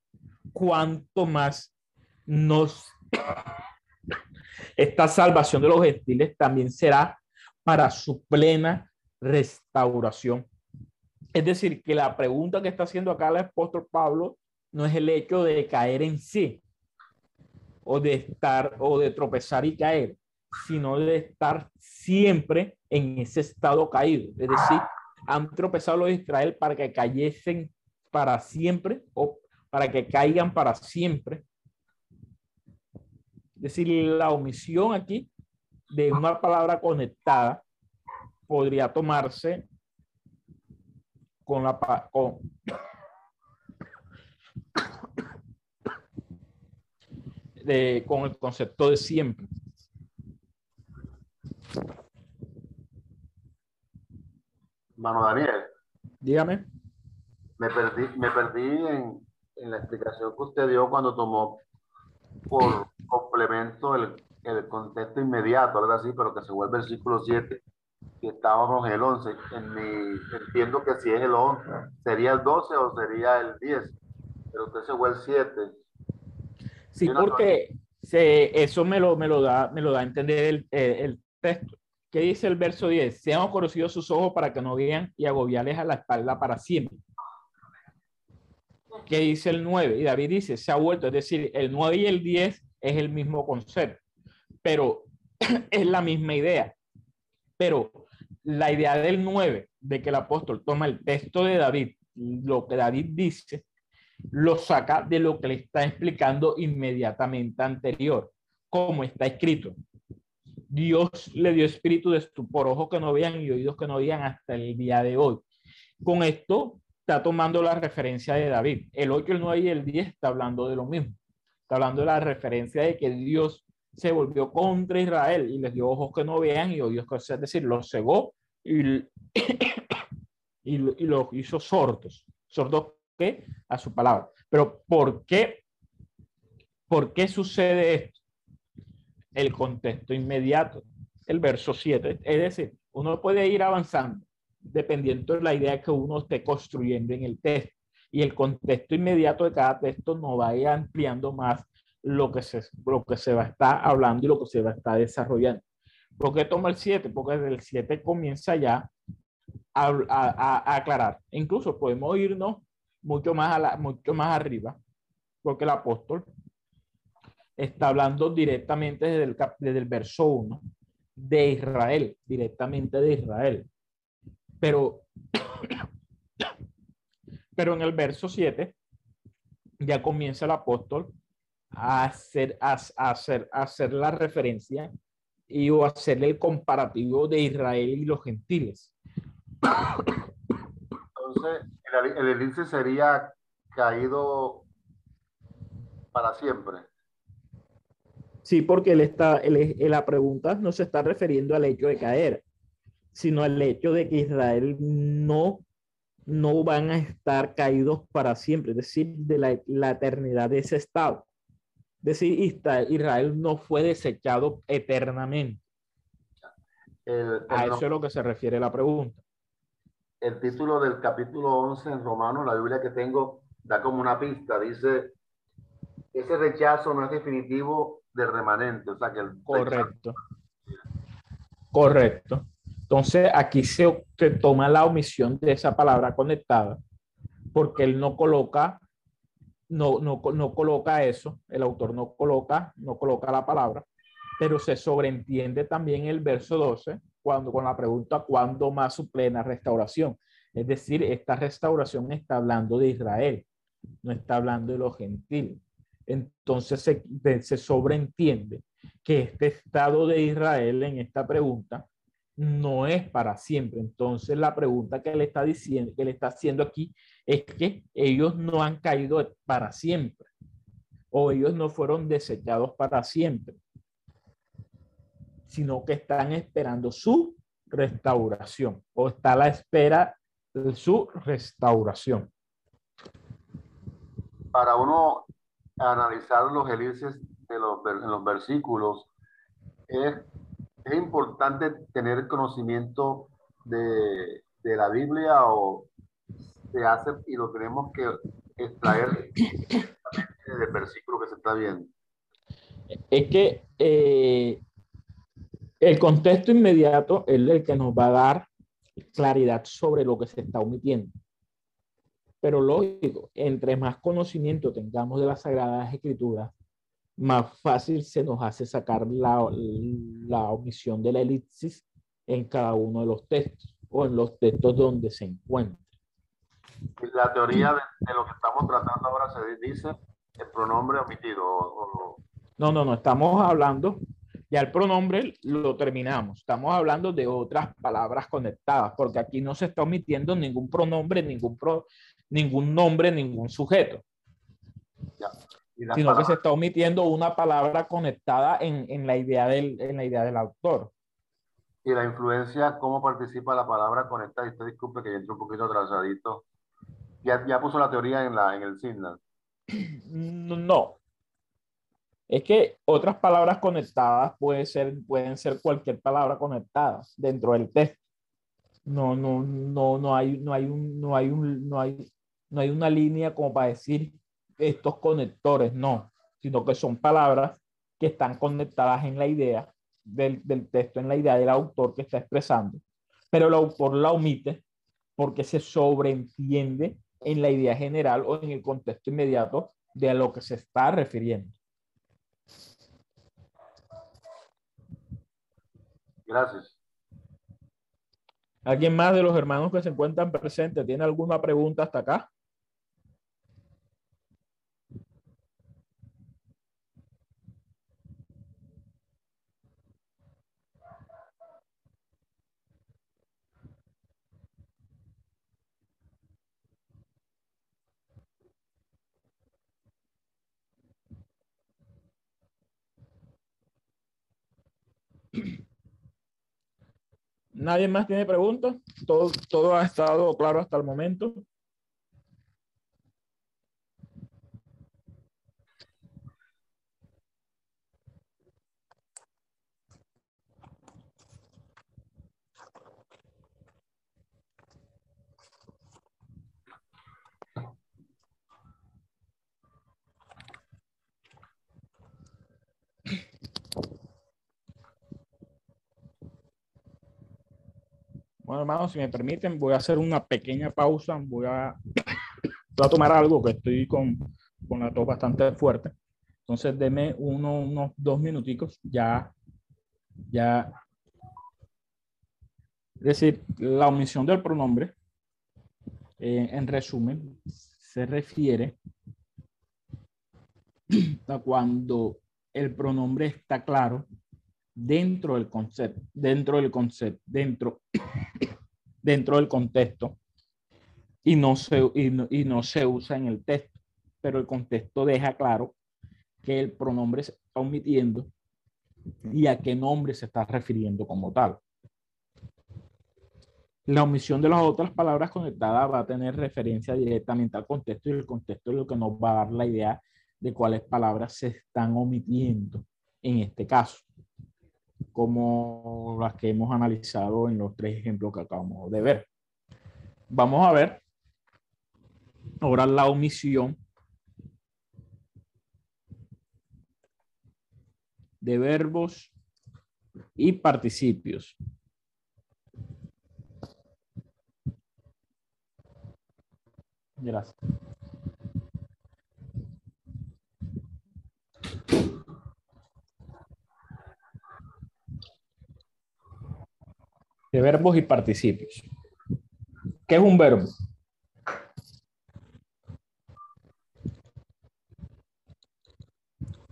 ¿cuánto más nos esta salvación de los gentiles también será para su plena restauración. Es decir, que la pregunta que está haciendo acá el apóstol Pablo no es el hecho de caer en sí o de estar o de tropezar y caer, sino de estar siempre en ese estado caído. Es decir, han tropezado los Israel para que cayesen para siempre o para que caigan para siempre decir, la omisión aquí de una palabra conectada podría tomarse con la con, de- con el concepto de siempre. Mano Daniel, Dígame. me perdí, me perdí en, en la explicación que usted dio cuando tomó por complemento el, el contexto inmediato, algo así, pero que se vuelve el versículo 7, y estábamos en el 11. En mi, entiendo que si es el 11, sería el 12 o sería el 10, pero usted se fue el 7. Sí, Yo no- porque se, eso me lo, me, lo da, me lo da a entender el, el texto. ¿Qué dice el verso 10? Sean oscurecidos sus ojos para que no vean y agobiarles a la espalda para siempre. ¿Qué dice el 9? Y David dice, se ha vuelto, es decir, el 9 y el 10 es el mismo concepto, pero <clears throat> es la misma idea. Pero la idea del 9, de que el apóstol toma el texto de David, lo que David dice, lo saca de lo que le está explicando inmediatamente anterior, como está escrito. Dios le dio espíritu de estupor, ojos que no vean y oídos que no oían hasta el día de hoy. Con esto está tomando la referencia de David. El 8, el 9 y el 10 está hablando de lo mismo. Hablando de la referencia de que Dios se volvió contra Israel y les dio ojos que no vean y oídos que, es decir, los cegó y, <coughs> y, lo- y los hizo sordos. ¿Sordos qué? A su palabra. Pero ¿por qué? ¿Por qué sucede esto? El contexto inmediato, el verso 7. Es decir, uno puede ir avanzando dependiendo de la idea que uno esté construyendo en el texto. Y el contexto inmediato de cada texto no vaya ampliando más lo que se, lo que se va a estar hablando y lo que se va a estar desarrollando. ¿Por qué toma el 7? Porque desde el 7 comienza ya a, a- a- aclarar. Incluso podemos irnos mucho más, a la- mucho más arriba, porque el apóstol está hablando directamente desde el, desde el verso 1 de Israel, directamente de Israel. Pero, pero en el verso 7 ya comienza el apóstol a hacer, a, a hacer, a hacer la referencia y o hacerle el comparativo de Israel y los gentiles. Entonces, el, el sería caído para siempre. Sí, porque él está, él es- la pregunta no se está refiriendo al hecho de caer, sino al hecho de que Israel no, no van a estar caídos para siempre, es decir, de la, la eternidad de ese estado. Es decir, Israel no fue desechado eternamente. El, A eso es lo que se refiere la pregunta. el título del capítulo 11 en Romanos, la Biblia que tengo, da como una pista. Dice, ese rechazo no es definitivo del remanente. O sea, que el Correcto. Correcto. Entonces, aquí se, toma la omisión de esa palabra conectada, porque él no coloca, no, no, no coloca eso, el autor no coloca, no coloca la palabra, pero se sobreentiende también el verso 12, cuando, con la pregunta, ¿cuándo más su plena restauración? Es decir, esta restauración está hablando de Israel, no está hablando de los gentiles. Entonces se, se sobreentiende que este estado de Israel en esta pregunta no es para siempre. Entonces la pregunta que le está diciendo, que le está haciendo aquí es que ellos no han caído para siempre o ellos no fueron desechados para siempre, sino que están esperando su restauración o está la espera de su restauración. para uno analizar los elipses de los, los versículos, es, es importante tener conocimiento de, de la Biblia o se hace y lo tenemos que extraer <coughs> del versículo que se está viendo. es que eh, el contexto inmediato es el que nos va a dar claridad sobre lo que se está omitiendo. Pero lógico, entre más conocimiento tengamos de las Sagradas Escrituras, más fácil se nos hace sacar la, la omisión de la elipsis en cada uno de los textos o en los textos donde se encuentra. Y la teoría de, de lo que estamos tratando ahora se dice el pronombre omitido. o- o- No, no, no, estamos hablando, Ya el pronombre lo terminamos. Estamos hablando de otras palabras conectadas, porque aquí no se está omitiendo ningún pronombre, ningún, pro, ningún nombre, ningún sujeto. Ya. Sino las que palabras- se está omitiendo una palabra conectada en, en la, idea del, en la idea del autor. y la influencia, cómo participa la palabra conectada. Y usted disculpe que yo entré un poquito atrasadito. Ya, ya puso la teoría en, la, en el Signal. <clears throat> No. Es que otras palabras conectadas puede ser, pueden ser cualquier palabra conectada dentro del texto. No, no, no, no hay, no hay un, no hay un, no hay, no hay una línea como para decir estos conectores, no, sino que son palabras que están conectadas en la idea del, del texto, en la idea del autor que está expresando, pero el autor la omite porque se sobreentiende en la idea general o en el contexto inmediato de a lo que se está refiriendo. Gracias. ¿Alguien más de los hermanos que se encuentran presentes tiene alguna pregunta hasta acá? ¿Nadie más tiene preguntas? Todo, todo ha estado claro hasta el momento. Bueno, hermanos, si me permiten, voy a hacer una pequeña pausa. Voy a, <coughs> voy a tomar algo que estoy con, con la tos bastante fuerte. Entonces, deme uno, unos dos minuticos. Ya, ya. Es decir, la omisión del pronombre, eh, en resumen, se refiere <coughs> a cuando el pronombre está claro dentro del concepto, dentro del concepto, dentro, <coughs> dentro del contexto y no, se, y, no, y no se usa en el texto, pero el contexto deja claro que el pronombre se está omitiendo y a qué nombre se está refiriendo como tal. La omisión de las otras palabras conectadas va a tener referencia directamente al contexto y el contexto es lo que nos va a dar la idea de cuáles palabras se están omitiendo en este caso como las que hemos analizado en los tres ejemplos que acabamos de ver. Vamos a ver ahora la omisión de verbos y participios. Gracias. De verbos y participios. ¿Qué es un verbo?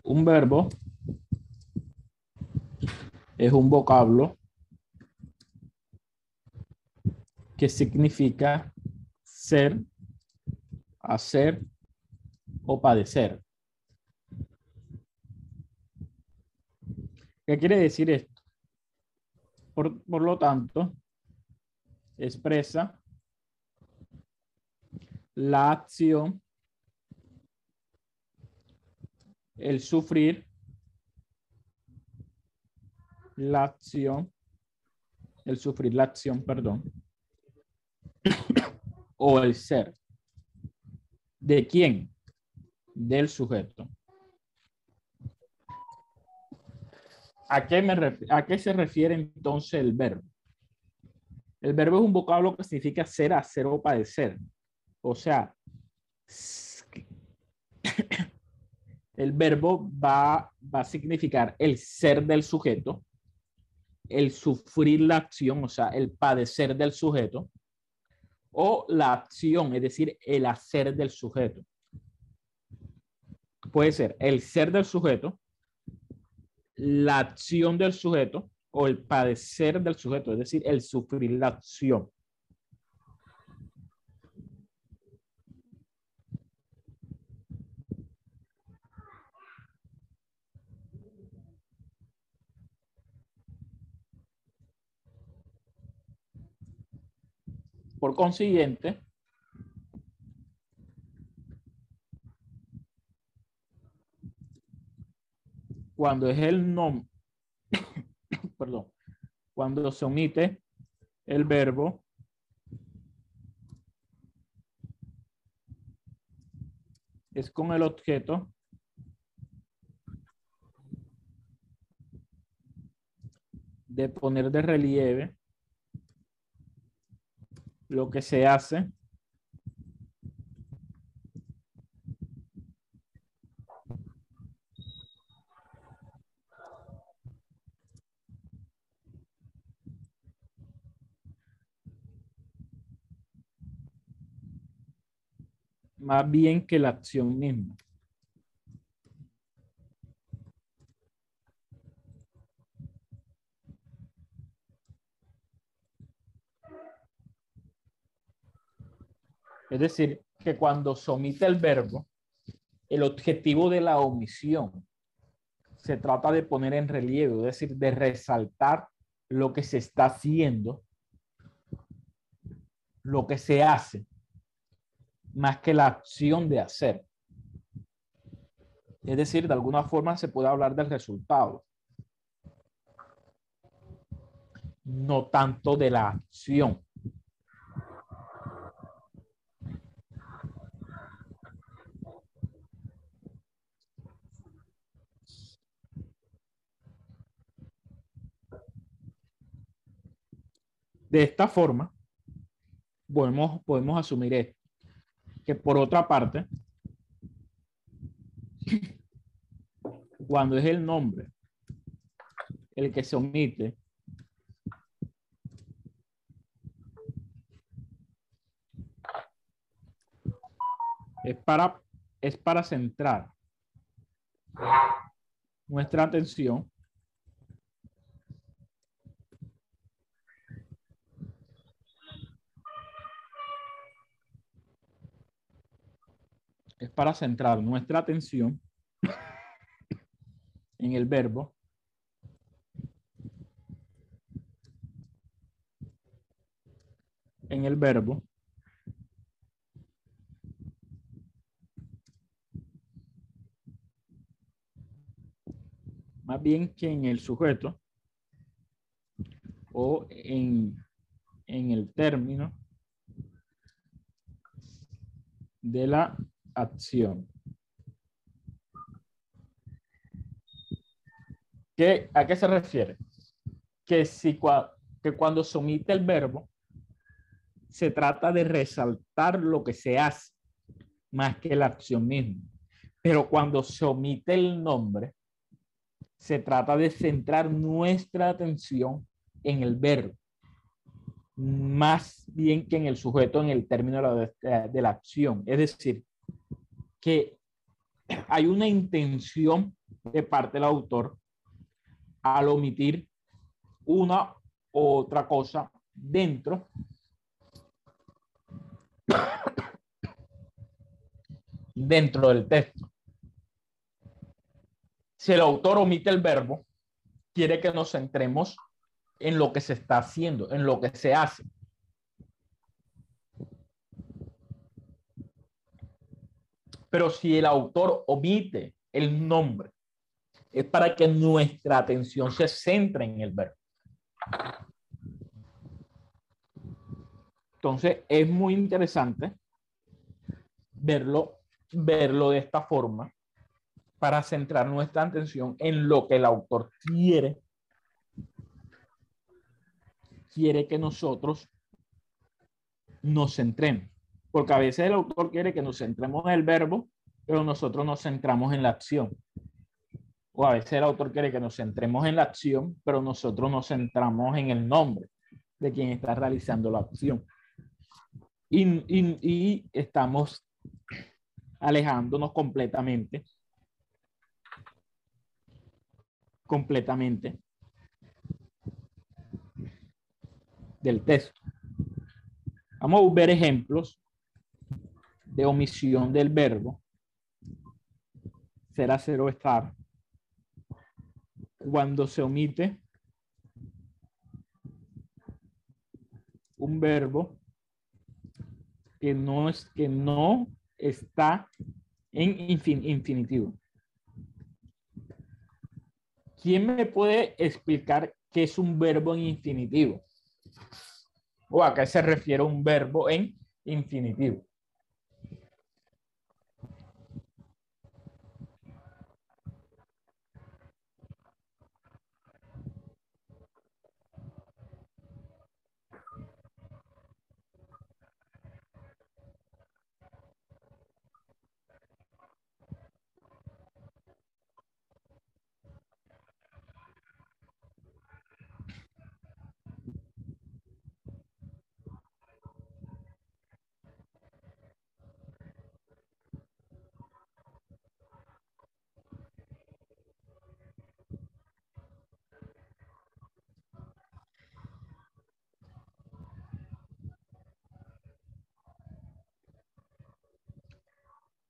Un verbo es un vocablo que significa ser, hacer o padecer. ¿Qué quiere decir esto? Por, por, lo tanto, expresa la acción, el sufrir, la acción, el sufrir la acción, perdón, <coughs> o el ser. ¿De quién? Del sujeto. ¿A qué, me ¿A qué se refiere entonces el verbo? El verbo es un vocablo que significa ser, hacer o padecer. O sea, <coughs> el verbo va, va a significar el ser del sujeto, el sufrir la acción, o sea, el padecer del sujeto, o la acción, es decir, el hacer del sujeto. Puede ser el ser del sujeto, la acción del sujeto o el padecer del sujeto, es decir, el sufrir la acción. Por consiguiente, cuando es el nombre, <coughs> perdón, cuando se omite el verbo, es con el objeto de poner de relieve lo que se hace más bien que la acción misma. Es decir, que cuando somite el verbo, el objetivo de la omisión se trata de poner en relieve, es decir, de resaltar lo que se está haciendo, lo que se hace, más que la acción de hacer. Es decir, de alguna forma se puede hablar del resultado, no tanto de la acción. De esta forma, podemos, podemos asumir esto, que por otra parte, cuando es el nombre el que se omite, es para, es para centrar nuestra atención es para centrar nuestra atención en el verbo en el verbo más bien que en el sujeto o en, en el término de la acción. ¿Qué, ¿A qué se refiere? Que, si, que cuando somite el verbo, se trata de resaltar lo que se hace más que la acción misma. Pero cuando se omite el nombre, se trata de centrar nuestra atención en el verbo, más bien que en el sujeto en el término de la acción. Es decir, que <clears throat> hay una intención de parte del autor al omitir una u otra cosa dentro <clears throat> dentro del texto. Si el autor omite el verbo, quiere que nos centremos en lo que se está haciendo, en lo que se hace. Pero si el autor omite el nombre, es para que nuestra atención se centre en el verbo. Entonces, es muy interesante verlo, verlo de esta forma para centrar nuestra atención en lo que el autor quiere quiere que nosotros nos centremos porque a veces el autor quiere que nos centremos en el verbo, pero nosotros nos centramos en la acción. O a veces el autor quiere que nos centremos en la acción, pero nosotros nos centramos en el nombre de quien está realizando la acción. Y, y, y estamos alejándonos completamente completamente del texto. Vamos a ver ejemplos de omisión del verbo. Será cero estar. Cuando se omite un verbo que no es que no está en infinitivo. ¿Quién me puede explicar qué es un verbo en infinitivo? ¿O a qué se refiere un verbo en infinitivo?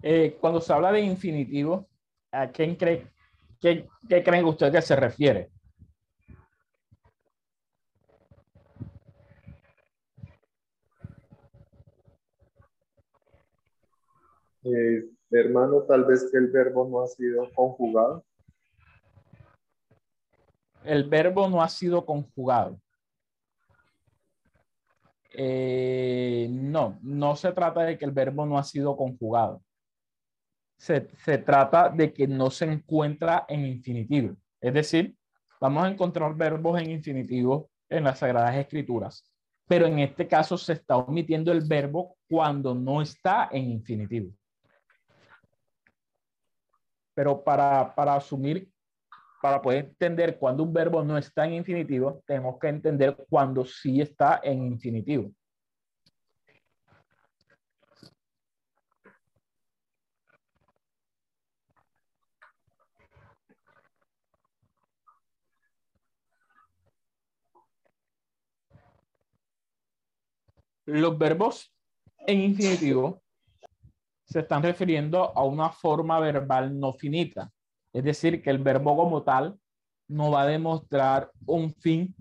Eh, cuando se habla de infinitivo, ¿a quién cree, qué, qué creen ustedes que se refiere? Eh, hermano, tal vez que el verbo no ha sido conjugado. El verbo no ha sido conjugado. Eh, no, no se trata de que el verbo no ha sido conjugado se, trata de que no se encuentra en infinitivo. Es decir, vamos a encontrar verbos en infinitivo en las Sagradas Escrituras, pero en este caso se está omitiendo el verbo cuando no está en infinitivo. Pero para, para asumir, para poder entender cuando un verbo no está en infinitivo, tenemos que entender cuando sí está en infinitivo. Los verbos en infinitivo se están refiriendo a una forma verbal no finita. Es decir, que el verbo como tal no va a demostrar un fin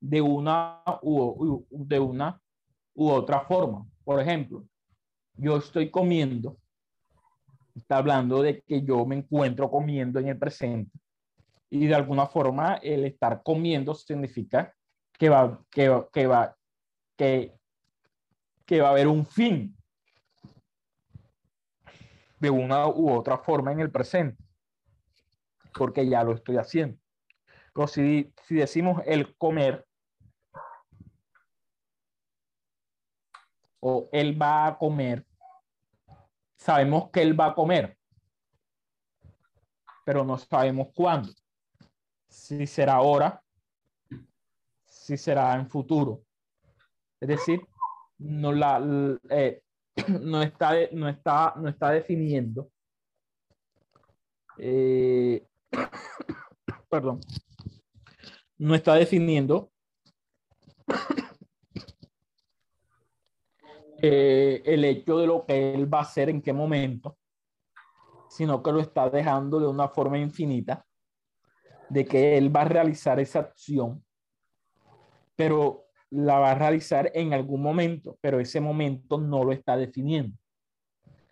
de una u, u otra forma. Por ejemplo, yo estoy comiendo, está hablando de que yo me encuentro comiendo en el presente y de alguna forma el estar comiendo significa que va, que, que va, que, que va a haber un fin de una u otra forma en el presente, porque ya lo estoy haciendo. Pero si, si decimos el comer, o él va a comer, sabemos que él va a comer, pero no sabemos cuándo. Si será ahora si será en futuro. Es decir, no, la, eh, <clears throat> no, está, no, está, no está definiendo. Eh, <clears throat> perdón. No está definiendo <clears throat> eh, el hecho de lo que él va a hacer en qué momento, sino que lo está dejando de una forma infinita, de que él va a realizar esa acción pero la va a realizar en algún momento, pero ese momento no lo está definiendo.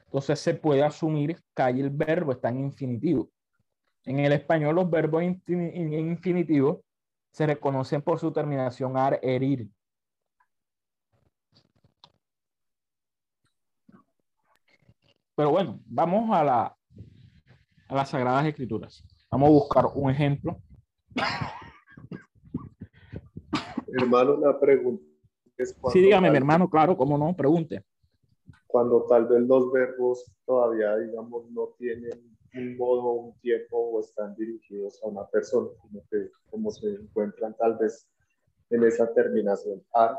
Entonces se puede asumir que ahí el verbo está en infinitivo. En el español los verbos en infinitivo se reconocen por su terminación ar, herir. Pero bueno, vamos a, la, a las Sagradas Escrituras. Vamos a buscar un ejemplo Hermano, una pregunta. sí, dígame, mi hermano, claro, cómo no, pregunte. Cuando tal vez los verbos todavía, digamos, no tienen un modo, un tiempo o están dirigidos a una persona, como, que, como se encuentran tal vez en esa terminación, a,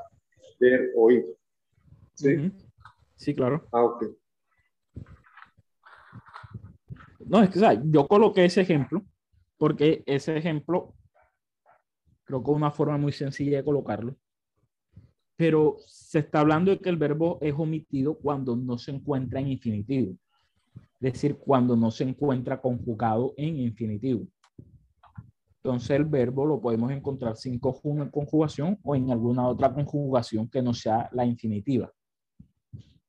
ver, oír. ¿Sí? Sí, claro. Ah, ok. No, es que yo coloqué ese ejemplo porque ese ejemplo creo una forma muy sencilla de colocarlo. Pero se está hablando de que el verbo es omitido cuando no se encuentra en infinitivo. Es decir, cuando no se encuentra conjugado en infinitivo. Entonces el verbo lo podemos encontrar sin conjugación o en alguna otra conjugación que no sea la infinitiva.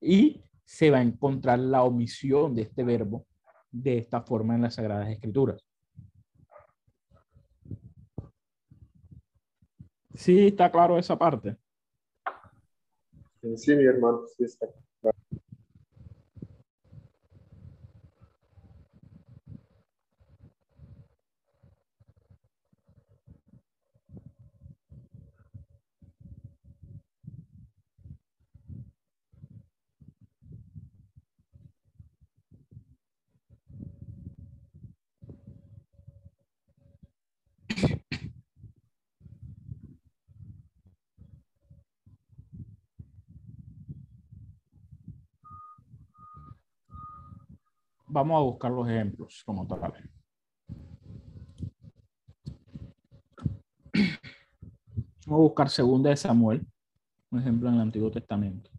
Y se va a encontrar la omisión de este verbo de esta forma en las Sagradas Escrituras. Sí, está claro esa parte. Sí, mi hermano, sí está claro. Vamos a buscar los ejemplos como tal. Vamos a buscar segunda de Samuel, un ejemplo en el Antiguo Testamento.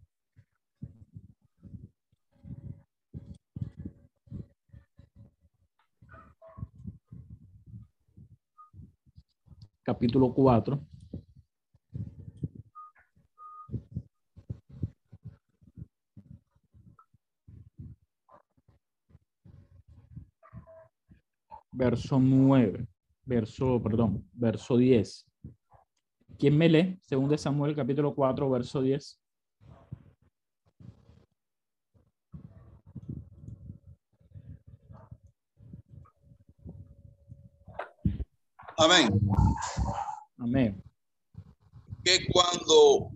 Capítulo 4. Verso 9, verso, perdón, verso 10. ¿Quién me lee? Según de Samuel, capítulo 4, verso 10. Amén. Amén. Que cuando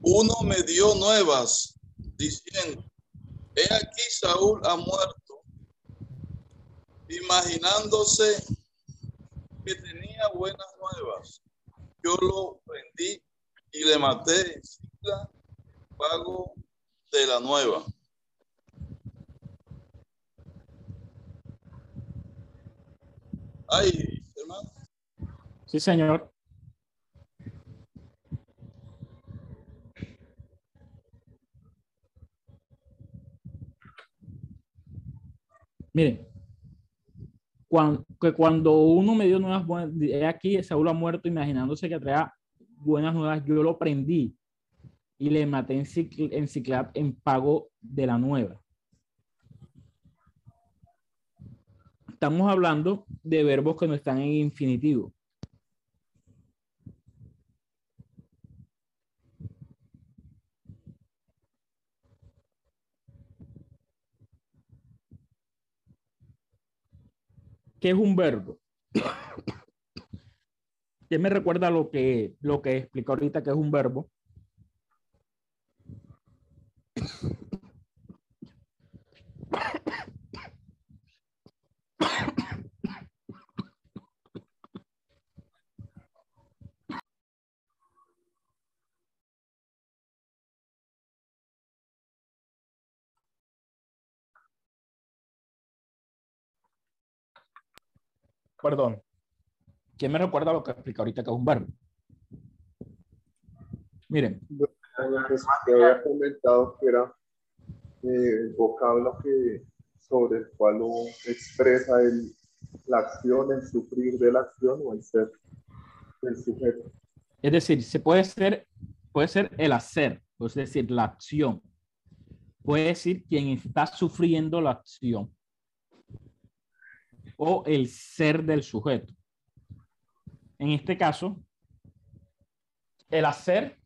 uno me dio nuevas diciendo, he aquí Saúl ha muerto, imaginándose que tenía buenas nuevas, yo lo prendí y le maté en Sicla, pago de la nueva. Ay, hermano. Sí, señor. Miren, cuando, que cuando uno me dio nuevas buenas, aquí Saúl ha muerto imaginándose que traía buenas nuevas, yo lo prendí y le maté en, Cicl- en Ciclad en pago de la nueva. Estamos hablando de verbos que no están en infinitivo. ¿Qué es un verbo? <coughs> ¿Quién me recuerda lo que, lo que explico ahorita que es un verbo? Perdón. ¿Quién me recuerda lo que explico ahorita que es un verbo? Miren, te había comentado que era eh, el vocablo que, sobre el cual uno expresa el, la acción, el sufrir de la acción o el ser del sujeto. es decir, se puede ser, puede ser el hacer, es decir, la acción. Puede decir quien está sufriendo la acción. O el ser del sujeto. En este caso, el hacer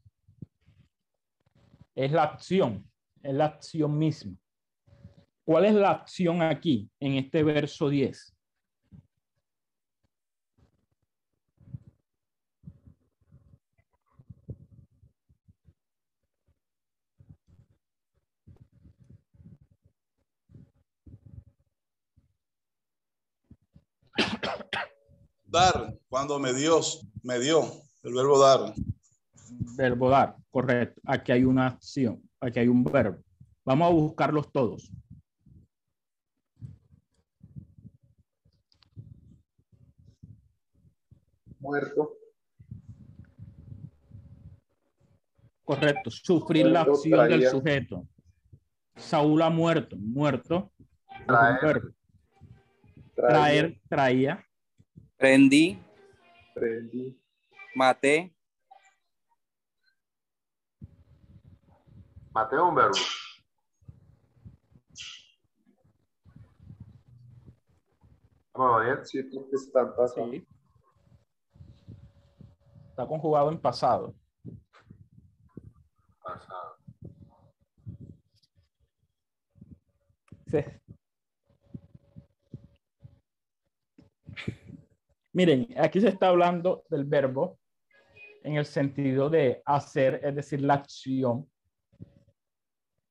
es la acción, es la acción misma. ¿Cuál es la acción aquí en este verso 10? dar cuando me dio, me dio, el verbo dar. Verbo dar, correcto. Aquí hay una acción, aquí hay un verbo. Vamos a buscarlos todos. Muerto. Correcto, sufrir la acción del sujeto. Saúl ha muerto, muerto. Traer, traer, traía Prendí, prendí, maté, Mateo un verbo. Vamos a ver. sí, están pasando. Sí. Está conjugado en pasado. Pasado. Sí. Miren, aquí se está hablando del verbo en el sentido de hacer, es decir, la acción,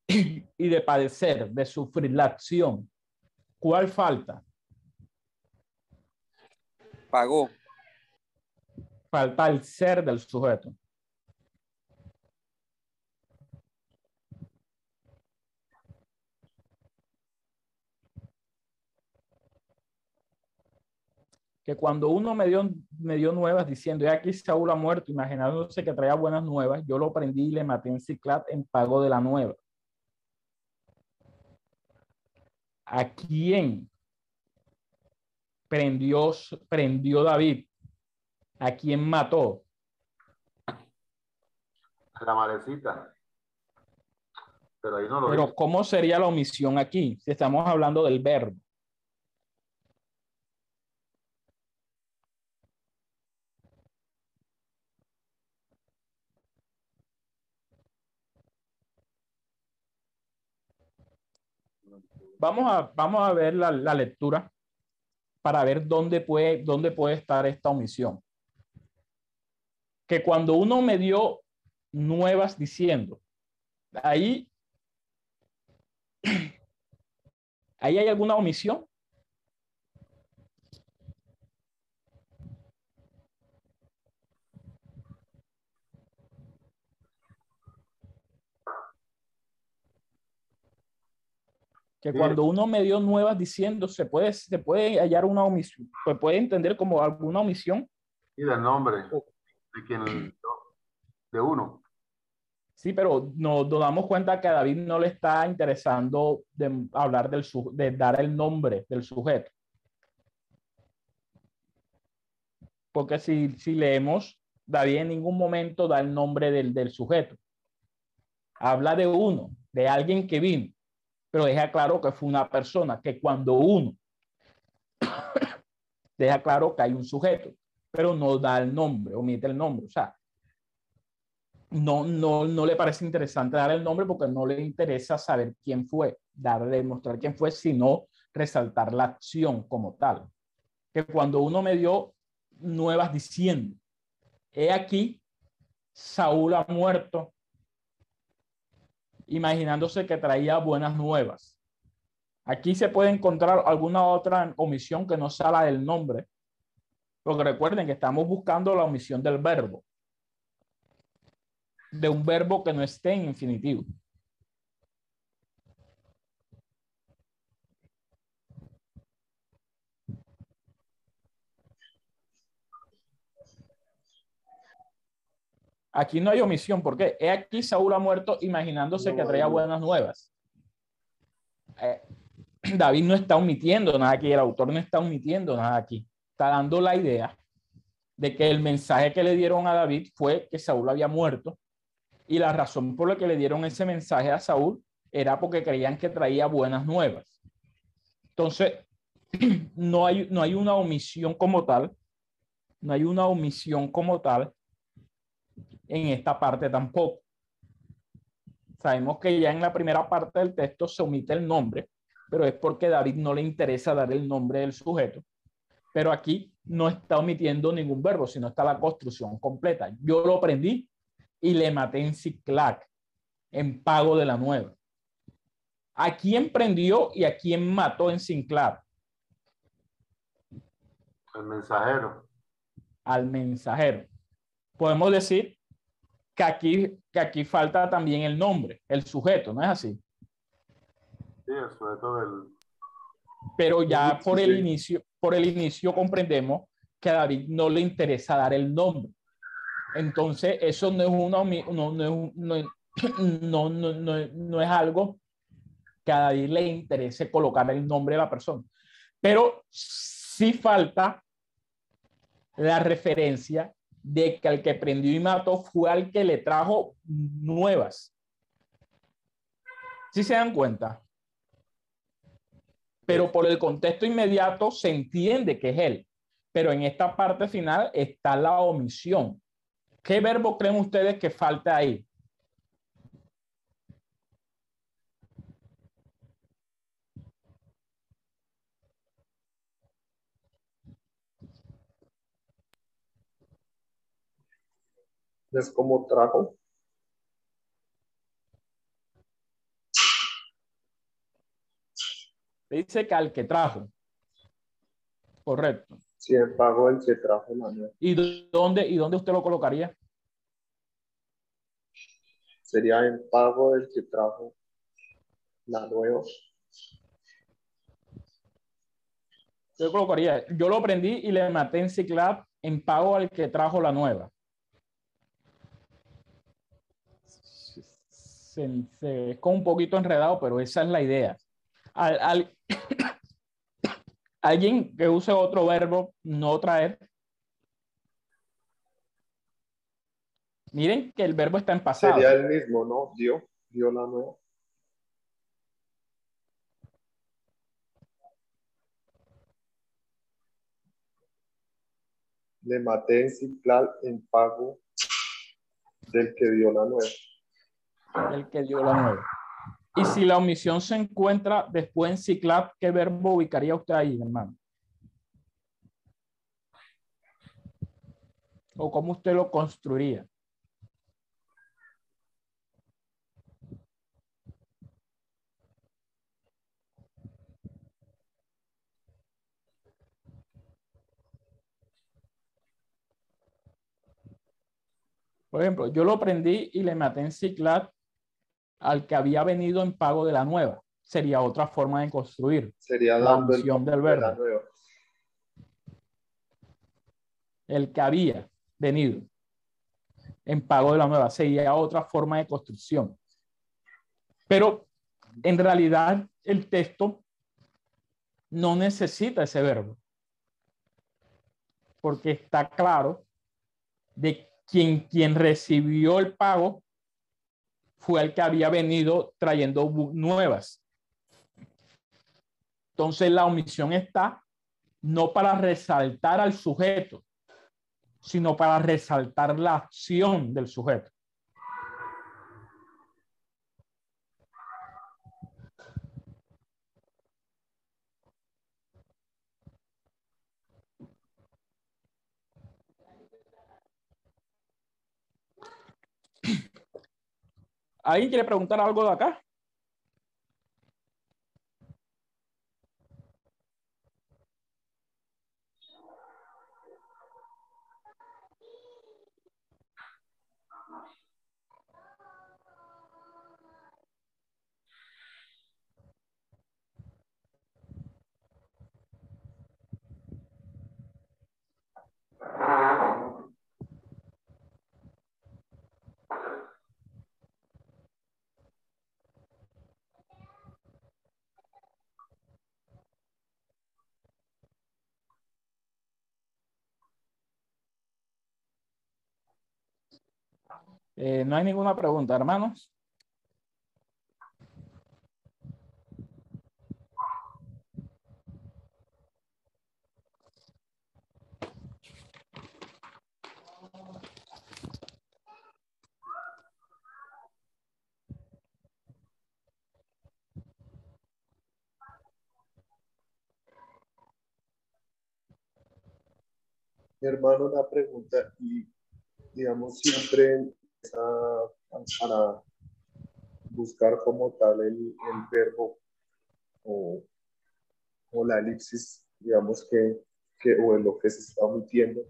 y de padecer, de sufrir la acción. ¿Cuál falta? pagó, Falta el ser del sujeto. Que cuando uno me dio, me dio nuevas diciendo, ya aquí Saúl ha muerto, imaginándose que traía buenas nuevas, yo lo prendí y le maté en Ciclat en pago de la nueva. ¿A quién prendió, prendió David? ¿A quién mató? La malecita. Pero ahí no lo Pero. ¿cómo sería la omisión aquí? Si estamos hablando del verbo. Vamos a, vamos a ver la, la lectura para ver dónde puede, dónde puede estar esta omisión. Que cuando uno me dio nuevas diciendo, ahí <clears throat> ¿Ahí hay alguna omisión? Que cuando uno me dio nuevas diciendo, se puede, se puede hallar una omisión, se puede entender como alguna omisión. Y del nombre. De quien de uno. Sí, pero nos, nos damos cuenta que a David no le está interesando de hablar del su- de dar el nombre del sujeto. Porque si, si leemos, David en ningún momento da el nombre del, del sujeto. Habla de uno, de alguien que vino, pero deja claro que fue una persona, que cuando uno <coughs> deja claro que hay un sujeto, pero no da el nombre, omite el nombre. O sea, no, no, no le parece interesante dar el nombre porque no le interesa saber quién fue, darle, demostrar quién fue, sino resaltar la acción como tal. Que cuando uno me dio nuevas diciendo, he aquí, Saúl ha muerto, imaginándose que traía buenas nuevas. Aquí se puede encontrar alguna otra omisión que no sea del nombre, porque recuerden que estamos buscando la omisión del verbo de un verbo que no esté en infinitivo. Aquí no hay omisión, porque he aquí Saúl ha muerto imaginándose No que traía buenas nuevas. Eh, <clears throat> David no está omitiendo nada aquí, el autor no está omitiendo nada aquí. Está dando la idea de que el mensaje que le dieron a David fue que Saúl había muerto y la razón por la que le dieron ese mensaje a Saúl era porque creían que traía buenas nuevas. Entonces, <clears throat> no hay, no hay una omisión como tal, no hay una omisión como tal en esta parte tampoco. Sabemos que ya en la primera parte del texto se omite el nombre, pero es porque David no le interesa dar el nombre del sujeto. Pero aquí no está omitiendo ningún verbo, sino está la construcción completa. Yo lo aprendí y le maté en Ciclac, en pago de la nueva. ¿A quién prendió y a quién mató en Ciclac? El mensajero. Al mensajero. Podemos decir que aquí, que aquí falta también el nombre, el sujeto, ¿no es así? Sí, el sujeto del. Pero ya por el inicio, por el inicio comprendemos que a David no le interesa dar el nombre. Entonces, eso no es, una, no, <clears throat> no, no, no, no es algo que a David le interese colocar el nombre de la persona. Pero sí falta la referencia de que el que prendió y mató fue al que le trajo nuevas. ¿Sí se dan cuenta? Pero por el contexto inmediato se entiende que es él. Pero en esta parte final está la omisión. ¿Qué verbo creen ustedes que falta ahí? Es como trajo. Dice que al que trajo. Correcto. Sí, el pago el que trajo la ¿Y dónde, ¿Y dónde usted lo colocaría? Sería en pago del que trajo la nueva. Yo colocaría, yo lo prendí y le maté en Ciclab en pago al que trajo la nueva. Se, es como un poquito enredado, pero esa es la idea. al, <coughs> Alguien que use otro verbo, no traer. Miren que el verbo está en pasado. Sería el mismo, ¿no? Dio, dio la nueva. Le maté en Ciclal en pago del que dio la nueva. El que dio la nueva. Y si la omisión se encuentra después en Ciclab, ¿qué verbo ubicaría usted ahí, hermano? ¿O cómo usted lo construiría? Por ejemplo, yo lo prendí y le maté en Ciclab al que había venido en pago de la nueva. Sería otra forma de construir. Sería la opción del verbo. El que había venido en pago de la nueva sería otra forma de construcción. Pero en realidad el texto no necesita ese verbo. Porque está claro de quien, quien recibió el pago fue el que había venido trayendo nuevas. Entonces la omisión está no para resaltar al sujeto, sino para resaltar la acción del sujeto. ¿Alguien quiere preguntar algo de acá? Eh, no hay ninguna pregunta, hermanos. Hermano, una pregunta, y digamos, siempre para buscar como tal el, verbo o, la elipsis, digamos que, que, o en lo que se está omitiendo,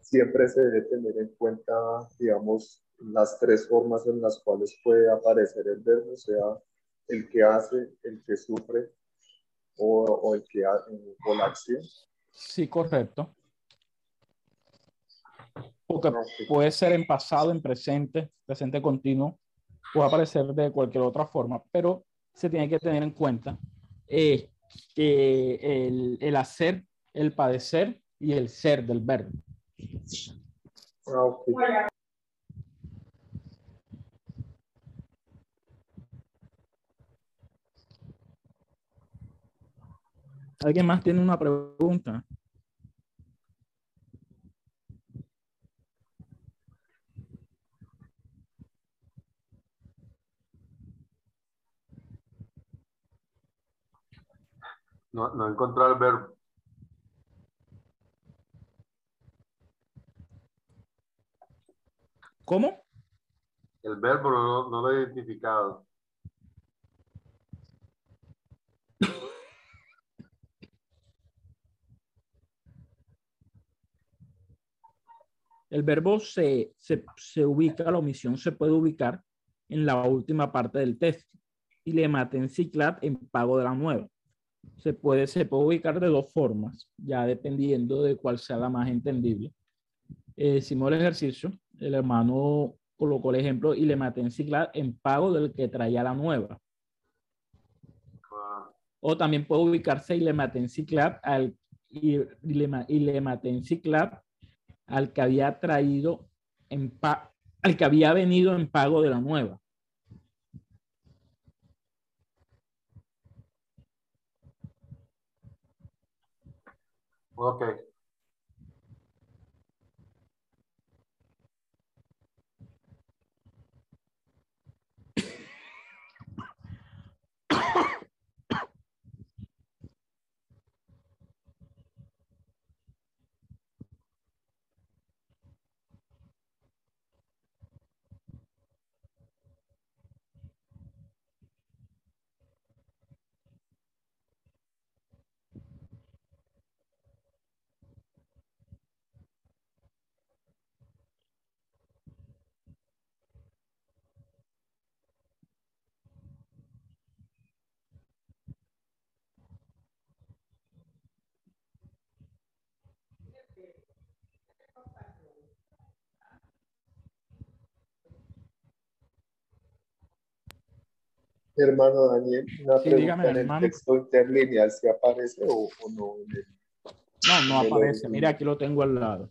siempre se debe tener en cuenta, digamos, las tres formas en las cuales puede aparecer el verbo, sea el que hace, el que sufre o, o el que hace, o la acción. Sí, correcto. Porque puede ser en pasado, en presente, presente continuo, puede aparecer de cualquier otra forma, pero se tiene que tener en cuenta eh, el, el hacer, el padecer y el ser del verbo. Ah, ok. ¿Alguien más tiene una pregunta? No, no encontré el verbo. ¿Cómo? El verbo no, no lo he identificado. El verbo se, se, se ubica, la omisión se puede ubicar en la última parte del texto. Y le maten ciclat en pago de la nueva. Se puede, se puede ubicar de dos formas, ya dependiendo de cuál sea la más entendible. Eh, hicimos el ejercicio, el hermano colocó el ejemplo y le maten ciclat en pago del que traía la nueva. O también puede ubicarse y le maten ciclat al y, le, y le ciclat al que había traído en pa- al que había venido en pago de la nueva. Ok. Hermano Daniel, una Sí, pregunta dígame, en el hermano. texto interlineal, ¿se aparece o, o no? No, no aparece. Mira, aquí lo tengo al lado.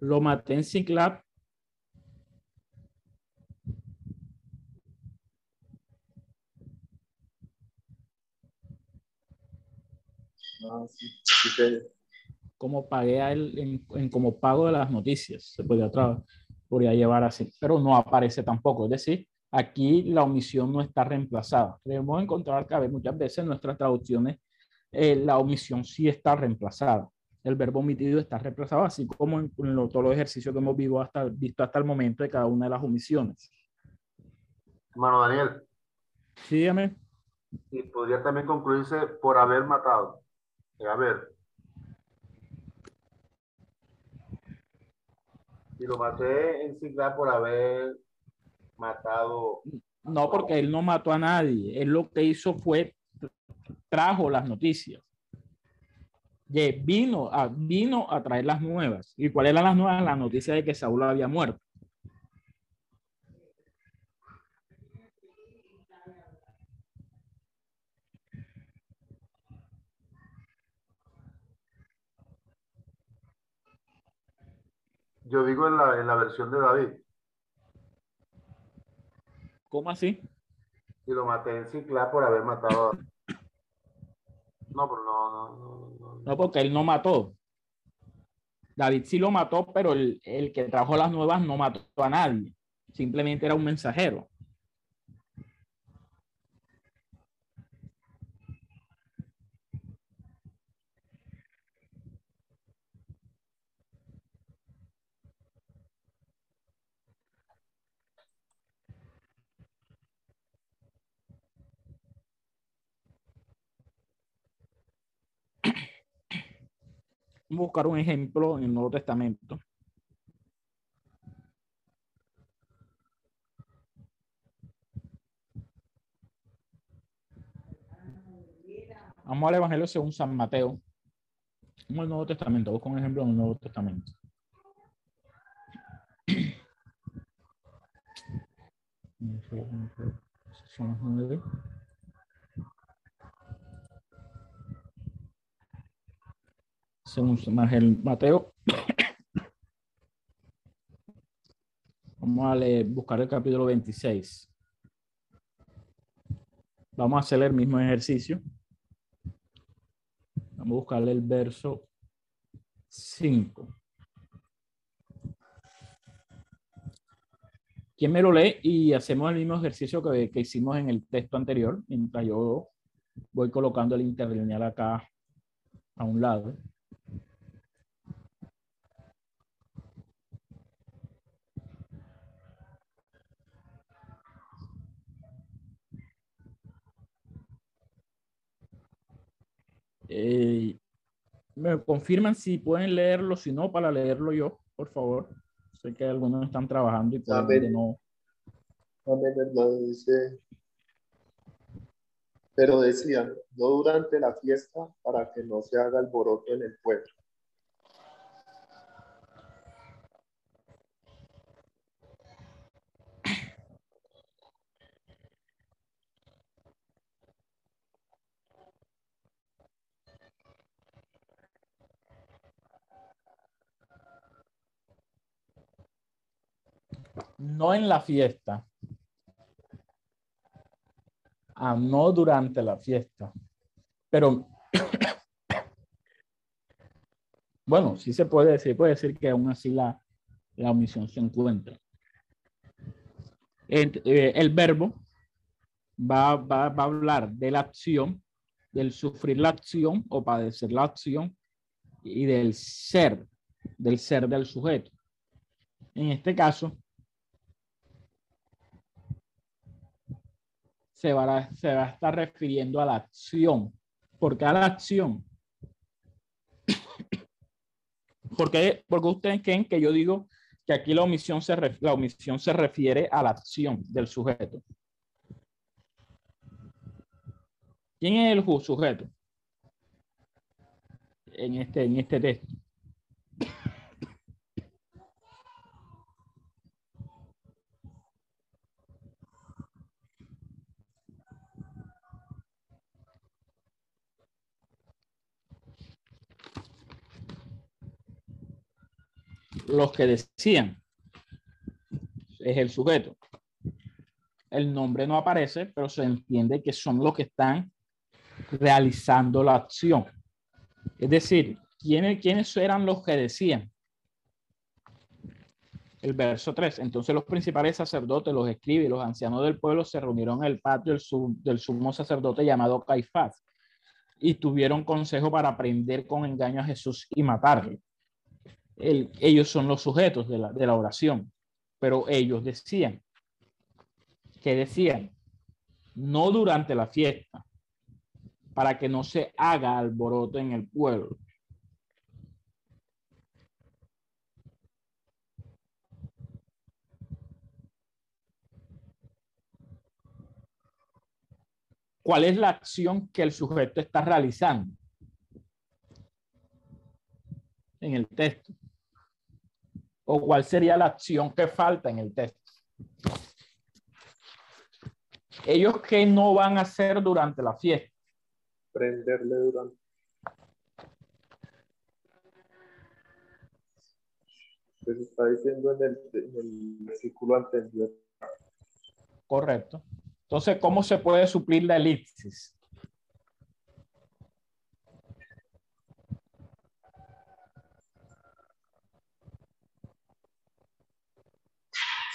Lo maté en Ciclap. Ah, sí, como pagué a él en, en como pago de las noticias. Se podría, tra- podría llevar así, pero no aparece tampoco. Es decir, aquí la omisión no está reemplazada. Debemos encontrar que a ver, muchas veces en nuestras traducciones eh, la omisión sí está reemplazada. El verbo omitido está reemplazado, así como en, en lo- todos los ejercicios que hemos visto hasta, visto hasta el momento de cada una de las omisiones. Hermano Daniel, Sí, dígame. y podría también concluirse por haber matado. Eh, A ver. Y lo maté en Sigla por haber matado. No, porque él no mató a nadie. Él lo que hizo fue trajo las noticias. Ye- Vino a, vino a traer las nuevas. ¿Y cuáles eran las nuevas? La noticia de que Saúl había muerto. Yo digo en la, en la versión de David. ¿Cómo así? Y lo maté en Ciclá por haber matado a... No, pero no, no, no, no. No, porque él no mató. David sí lo mató, pero el, el que trajo las nuevas no mató a nadie. Simplemente era un mensajero. Vamos a buscar un ejemplo en el Nuevo Testamento. Vamos al Evangelio según San Mateo, Como el Nuevo Testamento, busco un ejemplo en el Nuevo Testamento. <clears throat> Son las. Según el Mateo. Vamos a buscar el capítulo 26. Vamos a hacer el mismo ejercicio. Vamos a buscarle el verso 5. ¿Quién me lo lee? Y hacemos el mismo ejercicio que, que hicimos en el texto anterior, mientras yo voy colocando el interlineal acá a un lado. Eh, me confirman si pueden leerlo, si no, para leerlo yo, por favor. Sé que algunos están trabajando y Amén. no. Amén, hermano, dice. Pero decían, no durante la fiesta, para que no se haga alboroto en el pueblo. No en la fiesta. No durante la fiesta. Pero <coughs> bueno, sí se puede decir, puede decir que aún así la, la omisión se encuentra. El, eh, el verbo va, va, va a hablar de la acción, del sufrir la acción o padecer la acción y del ser, del ser del sujeto. En este caso, se va, a, estar refiriendo a la acción. ¿Por qué a la acción? <coughs> porque, porque ustedes creen que yo digo que aquí la omisión, se la omisión se refiere a la acción del sujeto. ¿Quién es el sujeto? En este, en este texto. Los que decían es el sujeto. El nombre no aparece, pero se entiende que son los que están realizando la acción. Es decir, ¿quiénes, quiénes eran los que decían? El verso 3. Entonces los principales sacerdotes, los escribas y los ancianos del pueblo se reunieron en el patio del, del sumo sacerdote llamado Caifás y tuvieron consejo para prender con engaño a Jesús y matarle el, ellos son los sujetos de la, de la oración, pero ellos decían, que decían, no durante la fiesta, para que no se haga alboroto en el pueblo. ¿Cuál es la acción que el sujeto está realizando? En el texto o cuál sería la acción que falta en el texto. Ellos que no van a hacer durante la fiesta. Prenderle durante. Pues está diciendo en el, en el versículo anterior. Correcto. Entonces, ¿cómo se puede suplir la elipsis?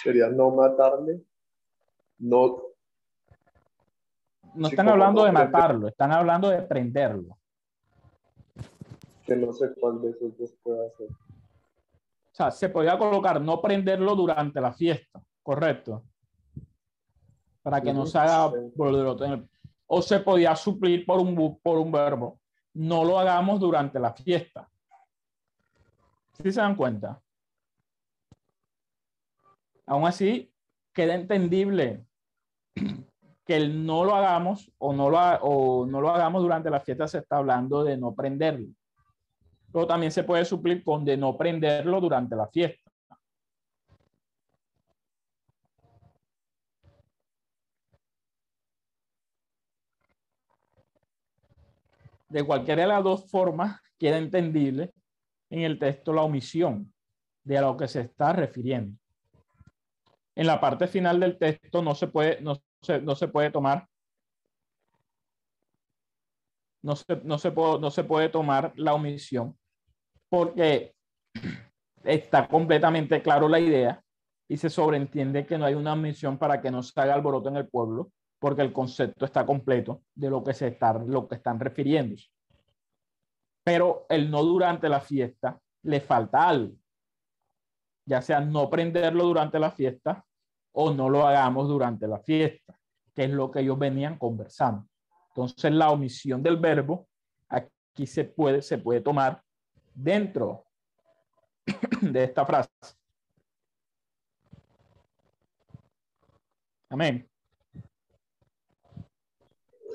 Sería no matarle, no. No están hablando de matarlo, están hablando de prenderlo. Que no sé cuál de esos dos puede hacer. O sea, se podría colocar no prenderlo durante la fiesta, correcto. Para que no se haga O se podía suplir por un, por un verbo. No lo hagamos durante la fiesta. ¿Sí se dan cuenta? Aún así, queda entendible que el no lo hagamos o no lo, o no lo hagamos durante la fiesta se está hablando de no prenderlo. pero también se puede suplir con de no prenderlo durante la fiesta. De cualquiera de las dos formas queda entendible en el texto la omisión de a lo que se está refiriendo. En la parte final del texto no se puede, no se, no se puede tomar no se, no, se no se puede tomar la omisión porque está completamente claro la idea y se sobreentiende que no hay una omisión para que no se haga alboroto en el pueblo porque el concepto está completo de lo que se está, lo que están refiriéndose. Pero el no durante la fiesta le falta algo, ya sea no prenderlo durante la fiesta o no lo hagamos durante la fiesta, que es lo que ellos venían conversando. Entonces la omisión del verbo aquí se puede, se puede tomar dentro <clears throat> de esta frase. Amén.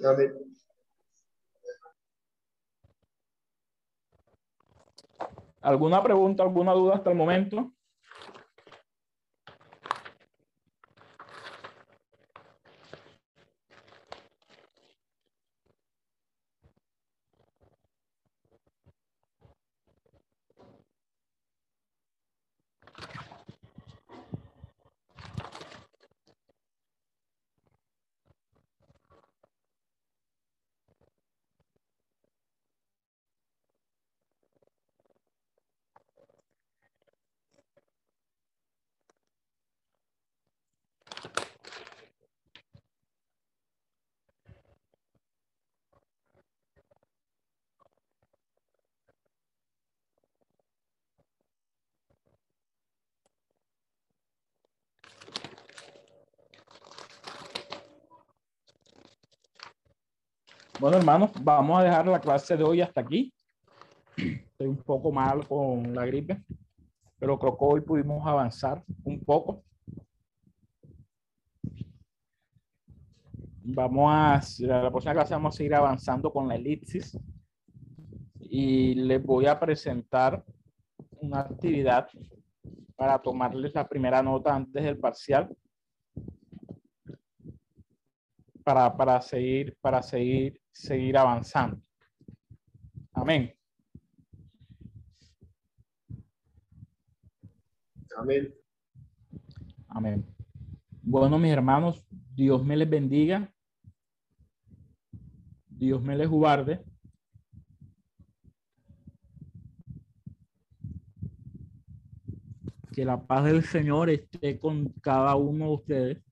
Amén. ¿Alguna pregunta, alguna duda hasta el momento? Bueno, hermanos, vamos a dejar la clase de hoy hasta aquí. Estoy un poco mal con la gripe, pero creo que hoy pudimos avanzar un poco. Vamos a, la próxima clase vamos a seguir avanzando con la elipsis y les voy a presentar una actividad para tomarles la primera nota antes del parcial para, para seguir, para seguir, seguir avanzando. Amén. Amén. Amén. Bueno, mis hermanos, Dios me les bendiga. Dios me les guarde. Que la paz del Señor esté con cada uno de ustedes.